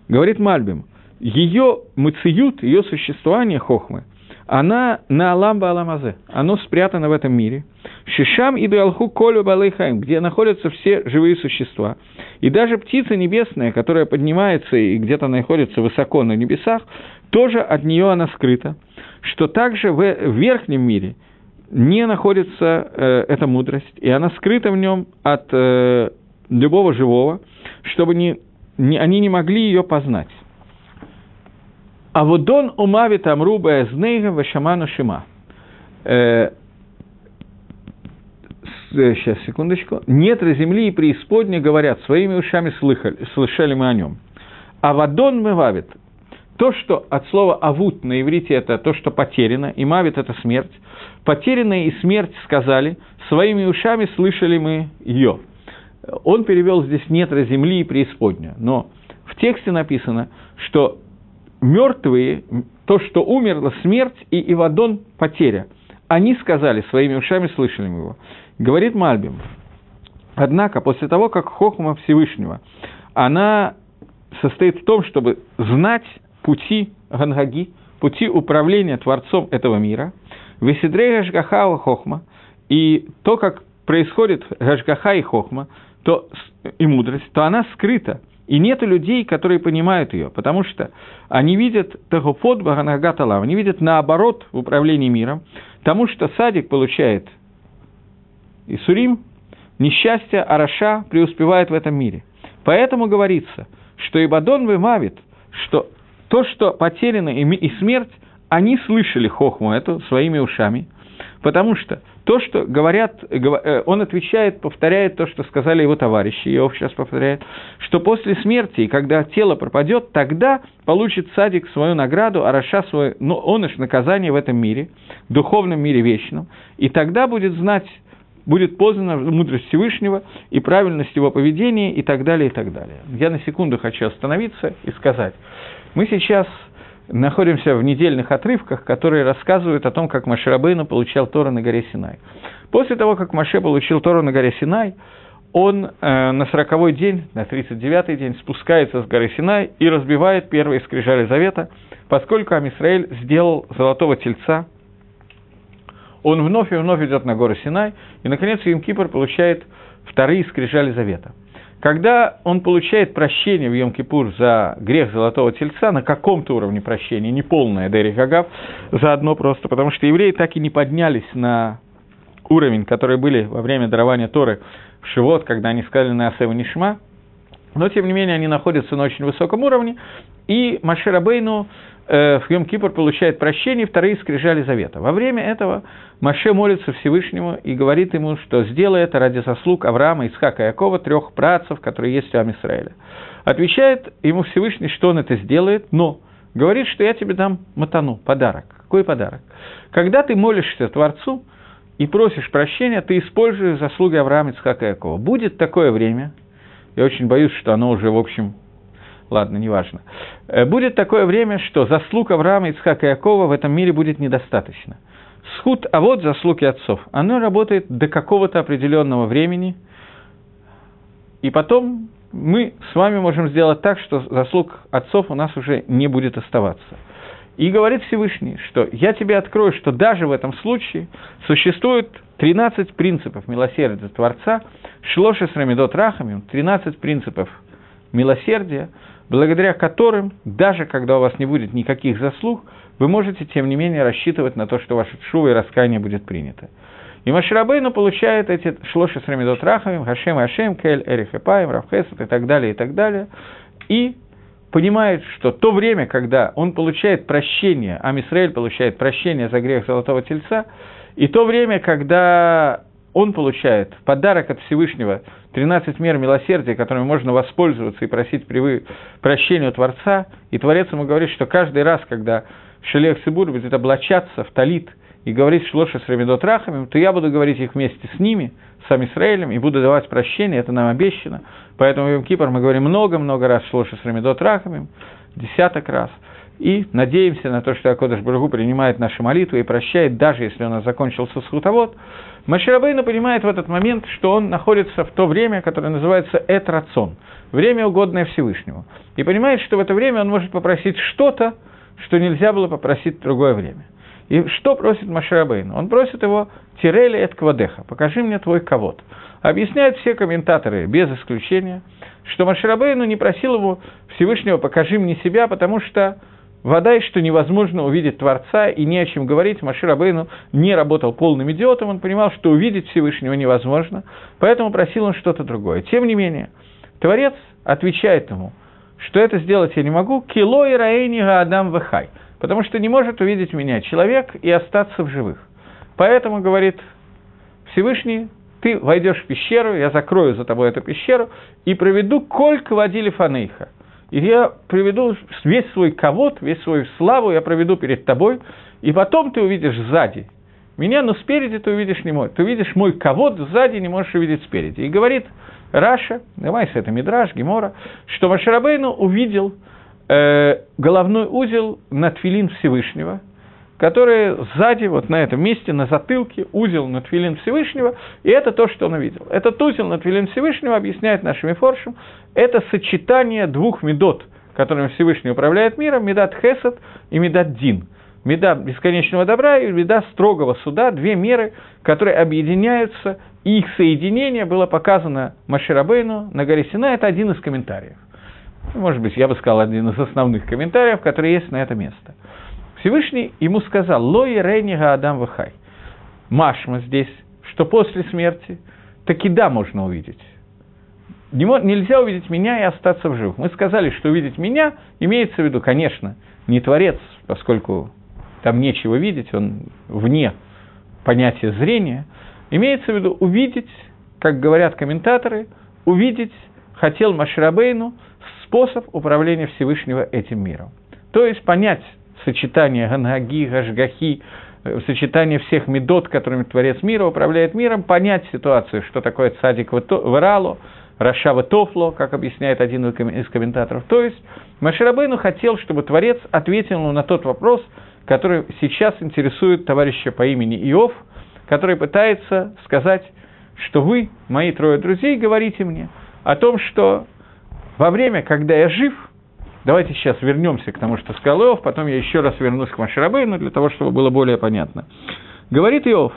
Говорит Мальбим, ее мациют, ее существование хохмы, она на Аламба Аламазе, оно спрятано в этом мире. Шишам и Дуалху Колю Балейхайм, где находятся все живые существа. И даже птица небесная, которая поднимается и где-то находится высоко на небесах, тоже от нее она скрыта. Что также в верхнем мире не находится э, эта мудрость, и она скрыта в нем от э, любого живого, чтобы не, не, они не могли ее познать. А вот дон умавит амруба эзнейга вашаману шима. Э, сейчас, секундочку. Нет земли и преисподня, говорят, своими ушами слыхали, слышали мы о нем. А вадон мывавит. То, что от слова «авут» на иврите это то, что потеряно, и «мавит» – это смерть. Потерянная и смерть сказали, своими ушами слышали мы ее он перевел здесь «нетра земли и преисподня». Но в тексте написано, что мертвые, то, что умерло, смерть и Ивадон – потеря. Они сказали, своими ушами слышали его. Говорит Мальбим. Однако, после того, как Хохма Всевышнего, она состоит в том, чтобы знать пути Гангаги, пути управления Творцом этого мира, Весидрей Гашгахава Хохма, и то, как происходит Гашгаха и Хохма, то, и мудрость, то она скрыта. И нет людей, которые понимают ее, потому что они видят Тагофот Баганагаталав, они видят наоборот в управлении миром, тому что садик получает Исурим, несчастье, а Раша преуспевает в этом мире. Поэтому говорится, что Ибадон вымавит, что то, что потеряно и смерть, они слышали хохму эту своими ушами, потому что то, что говорят, э, он отвечает, повторяет то, что сказали его товарищи, Иов сейчас повторяет, что после смерти, когда тело пропадет, тогда получит садик свою награду, а Раша свой, ну, он ишь наказание в этом мире, духовном мире вечном, и тогда будет знать, будет познана мудрость Всевышнего и правильность его поведения и так далее, и так далее. Я на секунду хочу остановиться и сказать, мы сейчас находимся в недельных отрывках, которые рассказывают о том, как Маширабейну получал Тору на горе Синай. После того, как Маше получил Тору на горе Синай, он э, на сороковой день, на 39-й день спускается с горы Синай и разбивает первые скрижали Завета, поскольку Амисраэль сделал золотого тельца, он вновь и вновь идет на гору Синай, и, наконец, Им Кипр получает вторые скрижали Завета – когда он получает прощение в Йом-Кипур за грех Золотого Тельца, на каком-то уровне прощения, не полное Дерри Гагав, заодно просто, потому что евреи так и не поднялись на уровень, который были во время дарования Торы в Шивот, когда они сказали на Асева Нишма, но, тем не менее, они находятся на очень высоком уровне, и Маширабейну в Йом-Кипр получает прощение, вторые скрижали завета. Во время этого Маше молится Всевышнему и говорит ему, что сделай это ради заслуг Авраама, Исхака и Якова, трех працев, которые есть у Амисраэля. Отвечает ему Всевышний, что он это сделает, но говорит, что я тебе дам матану, подарок. Какой подарок? Когда ты молишься Творцу и просишь прощения, ты используешь заслуги Авраама, Исхака и Якова. Будет такое время, я очень боюсь, что оно уже, в общем, ладно, неважно. Э, будет такое время, что заслуг Авраама, Ицхака и Якова в этом мире будет недостаточно – Схуд, а вот заслуги отцов. Оно работает до какого-то определенного времени, и потом мы с вами можем сделать так, что заслуг отцов у нас уже не будет оставаться. И говорит Всевышний, что я тебе открою, что даже в этом случае существует 13 принципов милосердия Творца, шлоши с рамидот рахами, 13 принципов милосердия, благодаря которым, даже когда у вас не будет никаких заслуг, вы можете, тем не менее, рассчитывать на то, что ваше шува и раскаяние будет принято. И Маширабейну получает эти шлоши с рамидот рахамим, хашем и ашем, кель, эрих и паем, равхесет и так далее, и так далее. И понимает, что то время, когда он получает прощение, а Мисраэль получает прощение за грех Золотого Тельца, и то время, когда он получает подарок от Всевышнего 13 мер милосердия, которыми можно воспользоваться и просить прощения у Творца, и Творец ему говорит, что каждый раз, когда Шелех Сибур будет облачаться в талит и говорить шлоша с Рамидот Рахами, то я буду говорить их вместе с ними, с Израилем, и буду давать прощение, это нам обещано. Поэтому в Кипр мы говорим много-много раз шлоша с Рамидот Рахами, десяток раз. И надеемся на то, что Акодыш Бургу принимает наши молитвы и прощает, даже если нас закончился схутовод. Маширабейна понимает в этот момент, что он находится в то время, которое называется Этрацон, время, угодное Всевышнему. И понимает, что в это время он может попросить что-то, что нельзя было попросить в другое время. И что просит Маширабейн? Он просит его «Тирели эт квадеха» – «Покажи мне твой ковод». Объясняют все комментаторы, без исключения, что Маширабейну не просил его Всевышнего «Покажи мне себя», потому что вода, и что невозможно увидеть Творца и не о чем говорить. Маширабейну не работал полным идиотом, он понимал, что увидеть Всевышнего невозможно, поэтому просил он что-то другое. Тем не менее, Творец отвечает ему – что это сделать я не могу, кило и раэни адам вехай, потому что не может увидеть меня человек и остаться в живых. Поэтому, говорит Всевышний, ты войдешь в пещеру, я закрою за тобой эту пещеру и проведу кольк водили фанейха. И я приведу весь свой ковод, весь свою славу я проведу перед тобой, и потом ты увидишь сзади меня, но спереди ты увидишь не мой. Ты увидишь мой ковод, сзади не можешь увидеть спереди. И говорит Раша, давай с это Мидраш, Гемора, что Машарабейну увидел э, головной узел на Твилин Всевышнего, который сзади, вот на этом месте, на затылке, узел на Твилин Всевышнего, и это то, что он увидел. Этот узел на Твилин Всевышнего, объясняет нашими форшем, это сочетание двух медот, которыми Всевышний управляет миром, медат Хесед и медат Дин – меда бесконечного добра и меда строгого суда, две меры, которые объединяются, и их соединение было показано Маширабейну на горе Сина, это один из комментариев. Может быть, я бы сказал, один из основных комментариев, который есть на это место. Всевышний ему сказал, «Лои рейнига Адам Вахай». Машма здесь, что после смерти таки да, можно увидеть. Не, нельзя увидеть меня и остаться в живых. Мы сказали, что увидеть меня имеется в виду, конечно, не Творец, поскольку там нечего видеть, он вне понятия зрения. Имеется в виду увидеть, как говорят комментаторы, увидеть хотел Маширабейну способ управления Всевышнего этим миром. То есть понять сочетание Гангаги, Гашгахи, э, сочетание всех медот, которыми Творец мира управляет миром, понять ситуацию, что такое цадик в Иралу, Рашава Тофло, как объясняет один из комментаторов. То есть Маширабейну хотел, чтобы Творец ответил на тот вопрос, который сейчас интересует товарища по имени Иов, который пытается сказать, что вы, мои трое друзей, говорите мне о том, что во время, когда я жив, давайте сейчас вернемся к тому, что сказал Иов, потом я еще раз вернусь к Маширабейну, для того, чтобы было более понятно. Говорит Иов,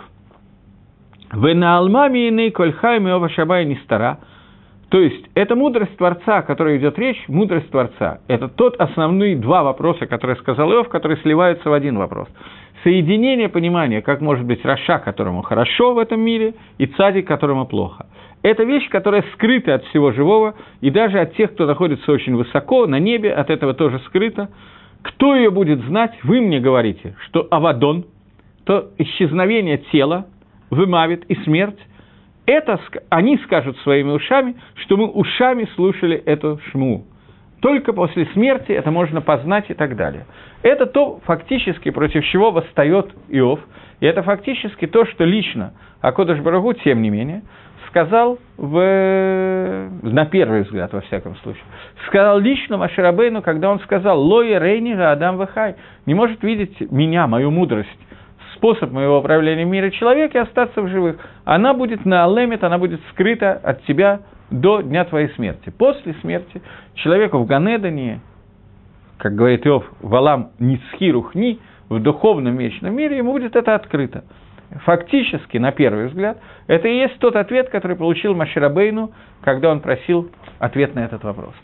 «Вы на алмами ины кольхайми ова шабай не стара», то есть, это мудрость Творца, о которой идет речь, мудрость Творца. Это тот основные два вопроса, которые сказал Иов, которые сливаются в один вопрос. Соединение понимания, как может быть Раша, которому хорошо в этом мире, и цадик, которому плохо. Это вещь, которая скрыта от всего живого, и даже от тех, кто находится очень высоко, на небе, от этого тоже скрыто. Кто ее будет знать, вы мне говорите, что Авадон, то исчезновение тела, вымавит и смерть, это они скажут своими ушами, что мы ушами слушали эту шму. Только после смерти это можно познать и так далее. Это то, фактически, против чего восстает Иов, и это фактически то, что лично Акодыш Барагу, тем не менее, сказал в, на первый взгляд, во всяком случае, сказал лично Маширабейну, когда он сказал «Лоя Рейнига Адам Вахай» не может видеть меня, мою мудрость, способ моего управления мира человека и остаться в живых. Она будет на алемет, она будет скрыта от тебя до дня твоей смерти. После смерти человеку в Ганедане, как говорит Иов, валам ницхирухни, в духовном вечном мире, ему будет это открыто. Фактически, на первый взгляд, это и есть тот ответ, который получил Маширабейну, когда он просил ответ на этот вопрос.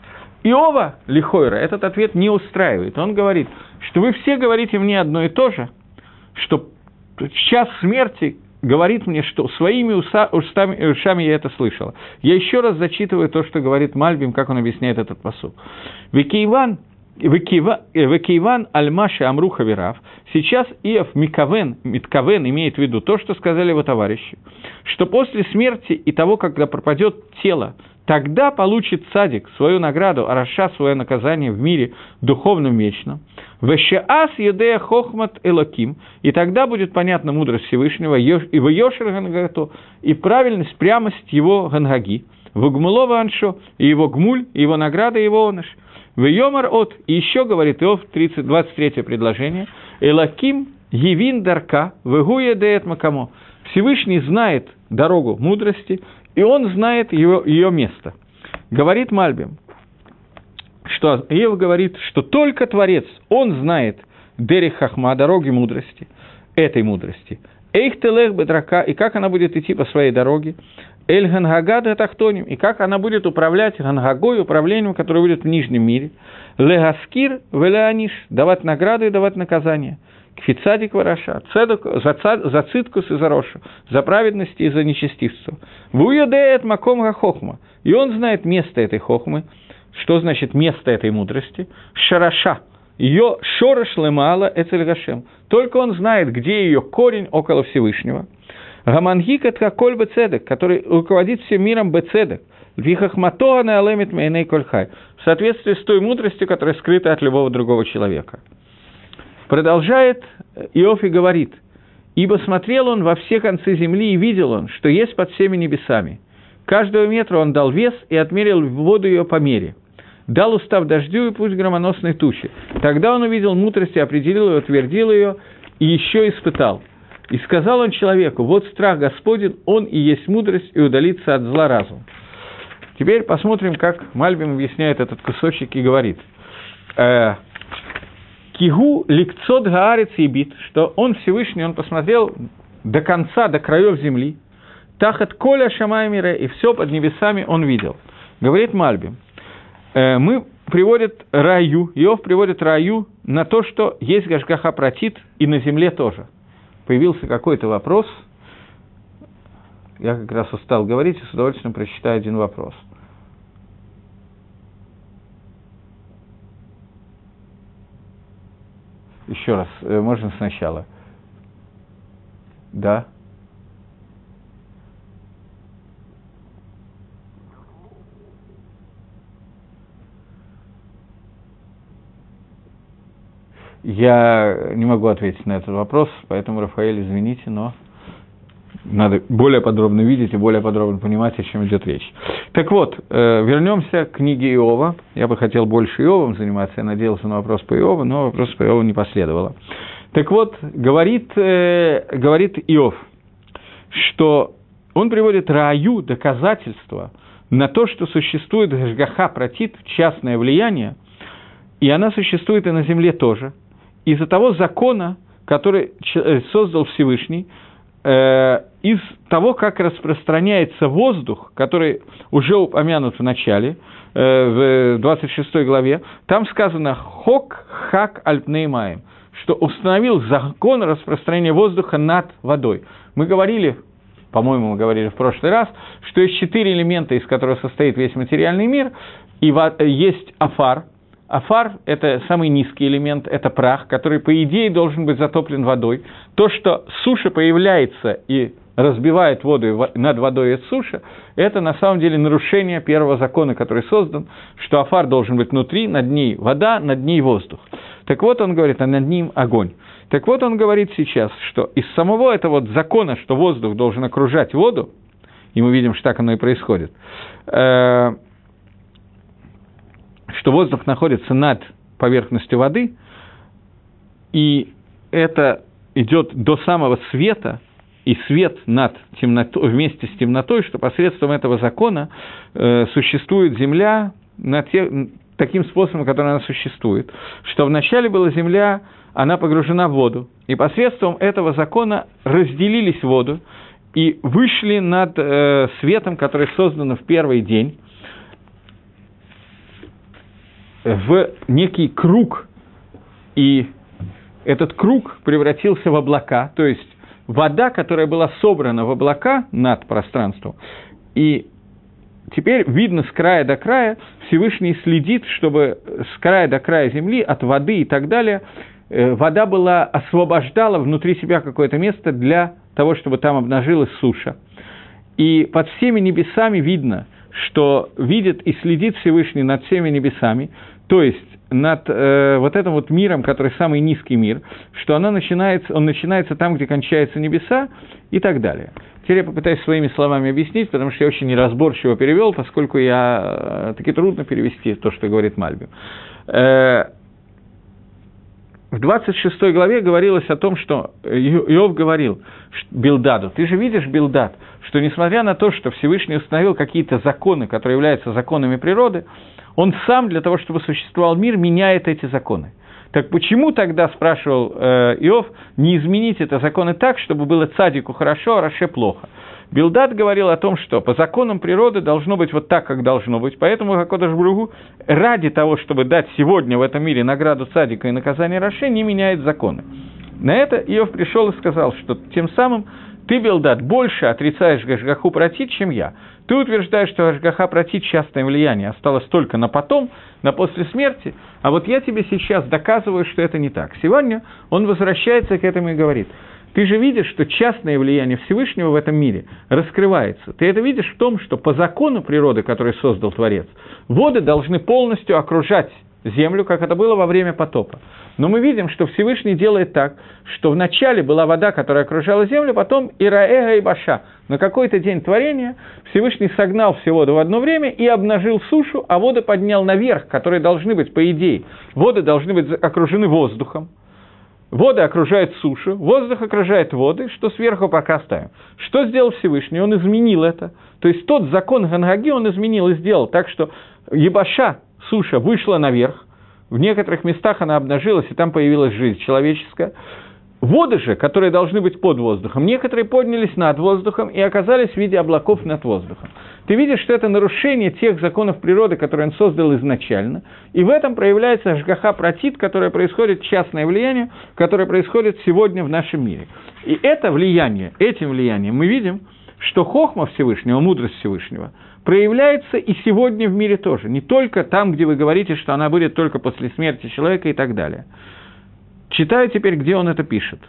Иова Лихойра этот ответ не устраивает. Он говорит, что вы все говорите мне одно и то же, что в час смерти говорит мне, что своими устами, ушами я это слышала. Я еще раз зачитываю то, что говорит Мальбим, как он объясняет этот посуд. Викейван Векейван Альмаши Амруха Вирав. Сейчас Иов Микавен, Миткавен имеет в виду то, что сказали его товарищи, что после смерти и того, когда пропадет тело, тогда получит цадик свою награду, а Раша свое наказание в мире духовном вечном. Вещеас Едея Хохмат Элоким, и тогда будет понятна мудрость Всевышнего, и в Йошер Гангато, и правильность, прямость его Гангаги, в Гмулова Аншо, и его Гмуль, и его награда, и его Оныш. В Йомар от, и еще говорит Иов, 30, 23 предложение, Элаким Евин Дарка, Вегуя Деет Макамо. Всевышний знает дорогу мудрости, и он знает ее, ее место. Говорит Мальбим, что Иов говорит, что только Творец, он знает Дерих Хахма, дороги мудрости, этой мудрости. Эйх телех бедрака, и как она будет идти по своей дороге. Эль Гангагада Тахтоним, и как она будет управлять Гангагой, управлением, которое будет в нижнем мире. Легаскир велеаниш, давать награды и давать наказания. Кфицадик вараша, цедок, за, за циткус и за рошу, за праведность и за нечестивство. Вуядеет маком хохма, и он знает место этой хохмы, что значит место этой мудрости? Шараша. Ее шорош лемала эцельгашем. Только он знает, где ее корень около Всевышнего. Гамангик это коль бецедек, который руководит всем миром бецедек. Вихахматоана алемит мейней кольхай. В соответствии с той мудростью, которая скрыта от любого другого человека. Продолжает Иофи говорит, «Ибо смотрел он во все концы земли и видел он, что есть под всеми небесами. Каждого метра он дал вес и отмерил воду ее по мере. Дал устав дождю и пусть громоносной тучи. Тогда он увидел мудрость и определил ее, утвердил ее и еще испытал. И сказал он человеку, вот страх Господень, он и есть мудрость, и удалиться от зла разум. Теперь посмотрим, как Мальбим объясняет этот кусочек и говорит. «Э, Кигу ликцот гаарец и бит, что он Всевышний, он посмотрел до конца, до краев земли, тахат коля шамаймире, и все под небесами он видел. Говорит Мальбим, э, мы приводит раю, Иов приводит раю на то, что есть Гашгаха протит и на земле тоже. Появился какой-то вопрос, Я как раз устал говорить и с удовольствием прочитаю один вопрос. Еще раз, э, можно сначала. Да. Я не могу ответить на этот вопрос, поэтому, Рафаэль, извините, но надо более подробно видеть и более подробно понимать, о чем идет речь. Так вот, э, вернемся к книге Иова. Я бы хотел больше Иовом заниматься, я надеялся на вопрос по Иову, но вопрос по Иову не последовало. Так вот, говорит, э, говорит Иов, что он приводит Раю доказательства на то, что существует Гашгаха Протит, частное влияние, и она существует и на земле тоже, из-за того закона, который э, создал Всевышний, э, из того, как распространяется воздух, который уже упомянут в начале, э, в 26 главе, там сказано «хок хак альпнеймаем», что установил закон распространения воздуха над водой. Мы говорили, по-моему, мы говорили в прошлый раз, что есть четыре элемента, из которых состоит весь материальный мир, и есть афар – Афар – это самый низкий элемент, это прах, который, по идее, должен быть затоплен водой. То, что суша появляется и разбивает воду над водой от суши, это на самом деле нарушение первого закона, который создан, что афар должен быть внутри, над ней вода, над ней воздух. Так вот он говорит, а над ним огонь. Так вот он говорит сейчас, что из самого этого вот закона, что воздух должен окружать воду, и мы видим, что так оно и происходит, э, что воздух находится над поверхностью воды, и это идет до самого света, и свет над темнотой, вместе с темнотой, что посредством этого закона э, существует Земля на те, таким способом, который она существует, что вначале была Земля, она погружена в воду, и посредством этого закона разделились воду и вышли над э, светом, который создан в первый день, в некий круг, и этот круг превратился в облака, то есть вода, которая была собрана в облака над пространством, и теперь видно с края до края, Всевышний следит, чтобы с края до края земли, от воды и так далее, э, вода была, освобождала внутри себя какое-то место для того, чтобы там обнажилась суша. И под всеми небесами видно – что видит и следит Всевышний над всеми небесами, то есть над э, вот этим вот миром, который самый низкий мир, что оно начинается, он начинается там, где кончаются небеса и так далее. Теперь я попытаюсь своими словами объяснить, потому что я очень неразборчиво перевел, поскольку я э, таки трудно перевести то, что говорит Мальби. Э, в 26 главе говорилось о том, что Иов говорил Билдаду, ты же видишь, Билдад, что несмотря на то, что Всевышний установил какие-то законы, которые являются законами природы, он сам для того, чтобы существовал мир, меняет эти законы. Так почему тогда, спрашивал э, Иов, не изменить это законы так, чтобы было цадику хорошо, а Раше плохо? Билдат говорил о том, что по законам природы должно быть вот так, как должно быть. Поэтому Хакодаш Бругу ради того, чтобы дать сегодня в этом мире награду цадика и наказание Раше, не меняет законы. На это Иов пришел и сказал, что тем самым ты, Белдат, больше отрицаешь Гашгаху протит, чем я. Ты утверждаешь, что Гашгаха протит частное влияние осталось только на потом, на после смерти, а вот я тебе сейчас доказываю, что это не так. Сегодня он возвращается к этому и говорит, ты же видишь, что частное влияние Всевышнего в этом мире раскрывается. Ты это видишь в том, что по закону природы, который создал Творец, воды должны полностью окружать землю, как это было во время потопа. Но мы видим, что Всевышний делает так, что вначале была вода, которая окружала землю, потом Ираэга и Баша. На какой-то день творения Всевышний согнал все воды в одно время и обнажил сушу, а воды поднял наверх, которые должны быть, по идее, воды должны быть окружены воздухом. Воды окружают сушу, воздух окружает воды, что сверху пока оставим. Что сделал Всевышний? Он изменил это. То есть тот закон Гангаги он изменил и сделал так, что Ебаша, суша вышла наверх, в некоторых местах она обнажилась, и там появилась жизнь человеческая. Воды же, которые должны быть под воздухом, некоторые поднялись над воздухом и оказались в виде облаков над воздухом. Ты видишь, что это нарушение тех законов природы, которые он создал изначально, и в этом проявляется жгаха протит, которое происходит, частное влияние, которое происходит сегодня в нашем мире. И это влияние, этим влиянием мы видим, что хохма Всевышнего, мудрость Всевышнего, проявляется и сегодня в мире тоже. Не только там, где вы говорите, что она будет только после смерти человека и так далее. Читаю теперь, где он это пишет.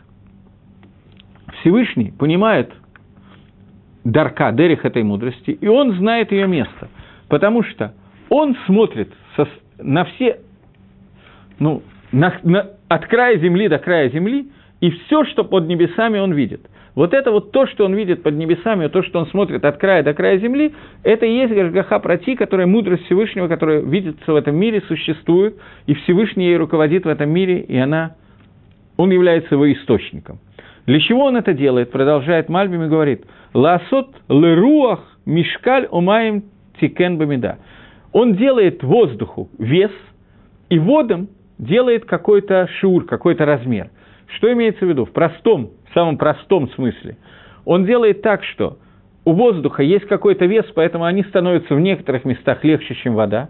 Всевышний понимает дарка, дерих этой мудрости, и он знает ее место, потому что он смотрит со, на все, ну, на, на, от края земли до края земли, и все, что под небесами, он видит. Вот это вот то, что он видит под небесами, то, что он смотрит от края до края земли, это и есть Гашгаха Прати, которая мудрость Всевышнего, которая видится в этом мире, существует, и Всевышний ей руководит в этом мире, и она, он является его источником. Для чего он это делает? Продолжает Мальбим и говорит, «Ласот леруах мишкаль умаем тикен бамида». Он делает воздуху вес, и водам делает какой-то шур, какой-то размер. Что имеется в виду? В простом, в самом простом смысле. Он делает так, что у воздуха есть какой-то вес, поэтому они становятся в некоторых местах легче, чем вода.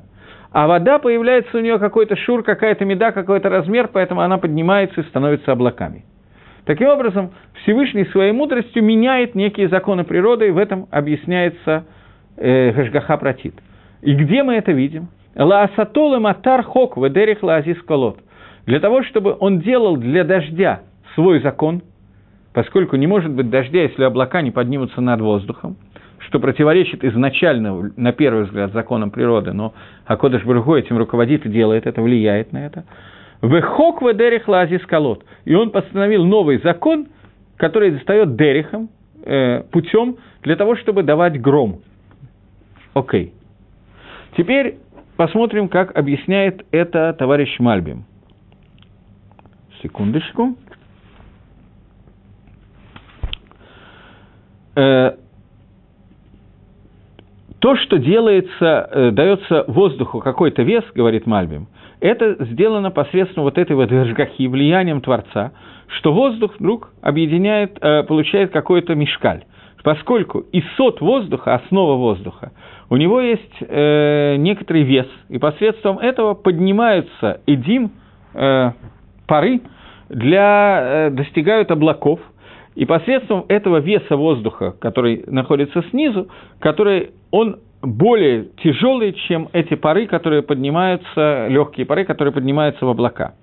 А вода появляется у нее какой-то шур, какая-то меда, какой-то размер, поэтому она поднимается и становится облаками. Таким образом, Всевышний своей мудростью меняет некие законы природы, и в этом объясняется э, Гашгаха Пратит. И где мы это видим? Лаасатол и матар хок ведерих лаазис колот. Для того, чтобы он делал для дождя свой закон, поскольку не может быть дождя, если облака не поднимутся над воздухом, что противоречит изначально, на первый взгляд, законам природы, но Акодыш Бургу этим руководит и делает это, влияет на это. Вехок ведерих лазис колот. И он постановил новый закон, который достает дерихом, э, путем для того, чтобы давать гром. Окей. Okay. Теперь посмотрим, как объясняет это товарищ Мальбим. Секундочку. Э, то, что делается, э, дается воздуху какой-то вес, говорит Мальбим, это сделано посредством вот этой вот жгахи, влиянием Творца, что воздух вдруг объединяет, э, получает какой-то мешкаль. Поскольку исот воздуха, основа воздуха, у него есть э, некоторый вес, и посредством этого поднимаются эдим, э, пары, для, э, достигают облаков, и посредством этого веса воздуха, который находится снизу, который он более тяжелый, чем эти пары, которые поднимаются, легкие пары, которые поднимаются в облака.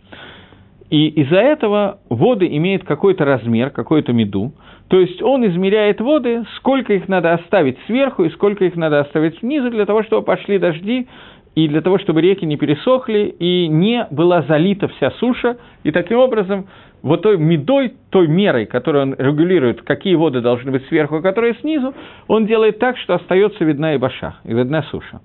И из-за этого воды имеют какой-то размер, какую-то меду. То есть он измеряет воды, сколько их надо оставить сверху и сколько их надо оставить снизу, для того, чтобы пошли дожди, и для того, чтобы реки не пересохли, и не была залита вся суша. И таким образом, вот той медой, той мерой, которую он регулирует, какие воды должны быть сверху, а которые снизу, он делает так, что остается видна и баша, и видна суша.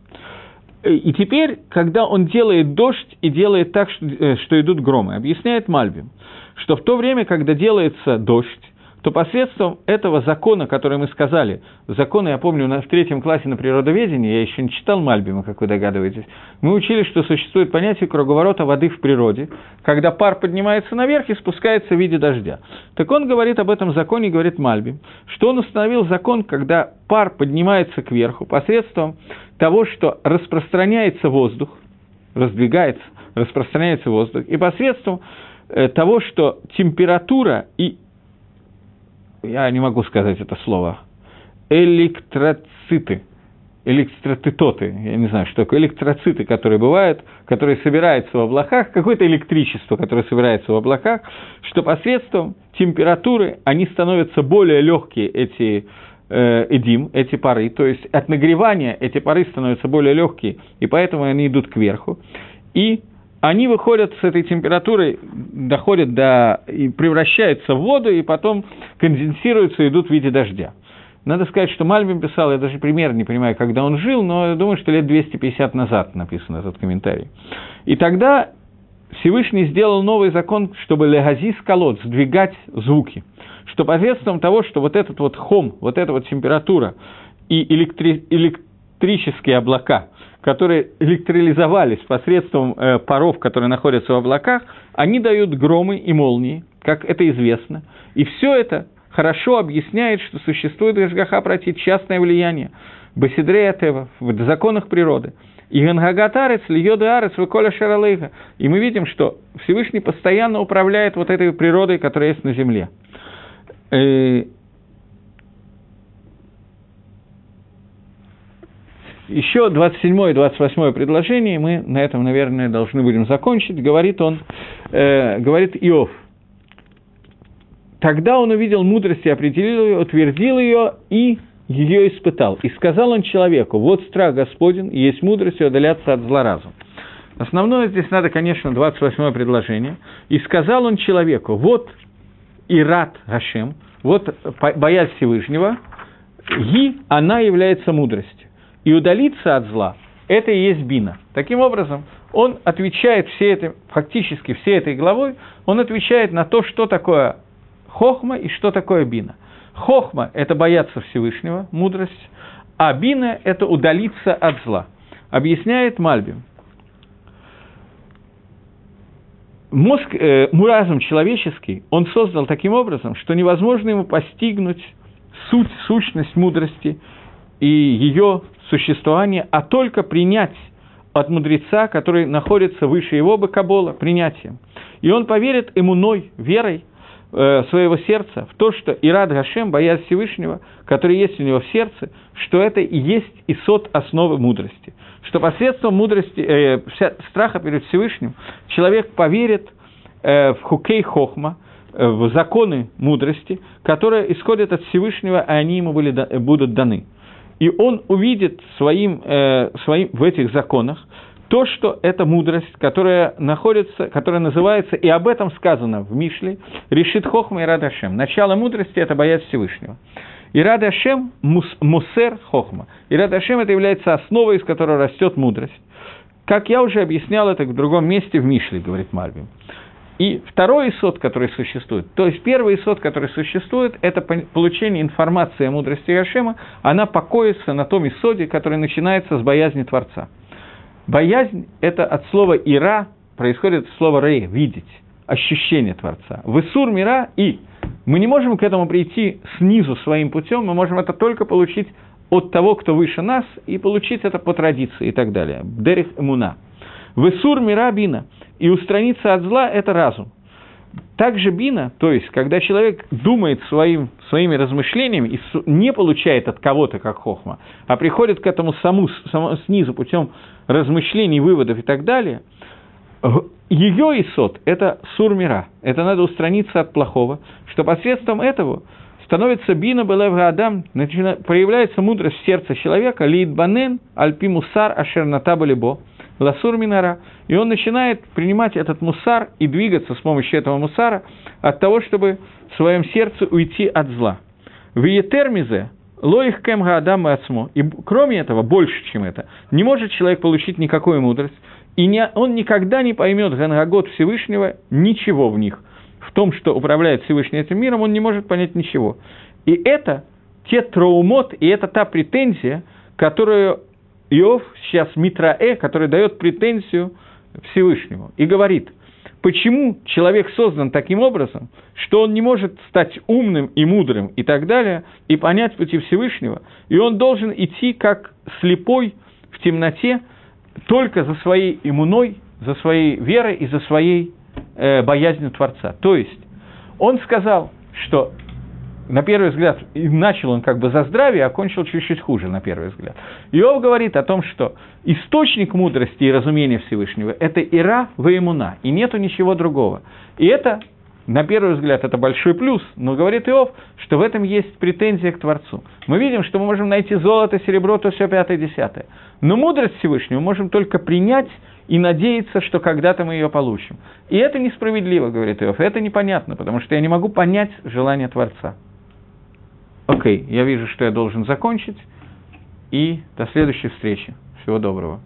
И теперь, когда он делает дождь и делает так, что, э, что идут громы, объясняет Мальбим, что в то время, когда делается дождь, то посредством этого закона, который мы сказали, закона, я помню, в третьем классе на природоведении, я еще не читал Мальбима, как вы догадываетесь, мы учили, что существует понятие круговорота воды в природе, когда пар поднимается наверх и спускается в виде дождя. Так он говорит об этом законе, говорит Мальбим, что он установил закон, когда пар поднимается кверху посредством того, что распространяется воздух, раздвигается, распространяется воздух, и посредством э, того, что температура и я не могу сказать это слово, электроциты, электротитоты, я не знаю, что такое, электроциты, которые бывают, которые собираются в облаках, какое-то электричество, которое собирается в облаках, что посредством температуры они становятся более легкие, эти э, эдим, эти пары, то есть от нагревания эти пары становятся более легкие, и поэтому они идут кверху. И они выходят с этой температурой, доходят до... и превращаются в воду, и потом конденсируются и идут в виде дождя. Надо сказать, что Мальбим писал, я даже пример не понимаю, когда он жил, но я думаю, что лет 250 назад написан этот комментарий. И тогда Всевышний сделал новый закон, чтобы легазис колод, сдвигать звуки. Что посредством того, что вот этот вот хом, вот эта вот температура и электри... электрические облака – которые электролизовались посредством э, паров, которые находятся в облаках, они дают громы и молнии, как это известно. И все это хорошо объясняет, что существует Гашгаха против частное влияние. Басидрея Тева, в законах природы. И Гангагатарец, Льёды Арец, Выколя Шаралейха. И мы видим, что Всевышний постоянно управляет вот этой природой, которая есть на земле. Еще 27 и 28 предложение, мы на этом, наверное, должны будем закончить. Говорит он, э, говорит Иов. Тогда он увидел мудрость и определил ее, утвердил ее и ее испытал. И сказал он человеку, вот страх Господень, и есть мудрость и удаляться от зла разум. Основное здесь надо, конечно, 28 предложение. И сказал он человеку, вот Ират Гашем, вот боязнь Всевышнего, Ги, она является мудростью. И удалиться от зла – это и есть бина. Таким образом, он отвечает все это, фактически всей этой главой, он отвечает на то, что такое хохма и что такое бина. Хохма – это бояться Всевышнего, мудрость, а бина – это удалиться от зла. Объясняет Мальбим. Мозг, э, разум человеческий, он создал таким образом, что невозможно ему постигнуть суть, сущность мудрости и ее существование, а только принять от мудреца, который находится выше его бакабола, принятием. И он поверит иммуной, верой, Э, своего сердца в то, что Ирад Гашем, боязнь Всевышнего, который есть у него в сердце, что это и есть исот основы мудрости. Что посредством мудрости, э, страха перед Всевышним человек поверит э, в хукей хохма, э, в законы мудрости, которые исходят от Всевышнего, а они ему были, будут даны. И он увидит своим, э, своим, в этих законах то, что это мудрость, которая находится, которая называется, и об этом сказано в Мишле, решит хохма и радашем. Начало мудрости – это боязнь Всевышнего. И радашем – мусер хохма. И радашем – это является основой, из которой растет мудрость. Как я уже объяснял это в другом месте в Мишле, говорит Марвин. И второй исот, который существует, то есть первый исот, который существует, это получение информации о мудрости Яшема, она покоится на том исоде, который начинается с боязни Творца – Боязнь – это от слова «ира», происходит слово «рей» – «видеть», ощущение Творца. Высур мира и мы не можем к этому прийти снизу своим путем, мы можем это только получить от того, кто выше нас, и получить это по традиции и так далее. Дерих эмуна. Высур мира бина. И устраниться от зла – это разум. Также бина, то есть, когда человек думает своим, своими размышлениями и не получает от кого-то, как хохма, а приходит к этому саму, саму снизу путем размышлений, выводов и так далее, ее исот – это сурмира, это надо устраниться от плохого, что посредством этого становится бина белев адам, проявляется мудрость в сердце человека, лид банен, альпи мусар, ашерната балибо, ласур минара, и он начинает принимать этот мусар и двигаться с помощью этого мусара от того, чтобы в своем сердце уйти от зла. В Етермизе Лоих кем гаадам и ацмо. И кроме этого, больше, чем это, не может человек получить никакую мудрость, и не, он никогда не поймет Гангагот Всевышнего ничего в них. В том, что управляет Всевышний этим миром, он не может понять ничего. И это те траумот, и это та претензия, которую Иов сейчас Митраэ, который дает претензию Всевышнему и говорит – почему человек создан таким образом, что он не может стать умным и мудрым и так далее, и понять пути Всевышнего, и он должен идти как слепой в темноте только за своей иммуной, за своей верой и за своей э, боязнью Творца. То есть он сказал, что на первый взгляд, и начал он как бы за здравие, а кончил чуть-чуть хуже, на первый взгляд. Иов говорит о том, что источник мудрости и разумения Всевышнего – это Ира Ваимуна, и нету ничего другого. И это, на первый взгляд, это большой плюс, но говорит Иов, что в этом есть претензия к Творцу. Мы видим, что мы можем найти золото, серебро, то все пятое, десятое. Но мудрость Всевышнего мы можем только принять и надеяться, что когда-то мы ее получим. И это несправедливо, говорит Иов, это непонятно, потому что я не могу понять желание Творца. Окей, я вижу, что я должен закончить. И до следующей встречи. Всего доброго.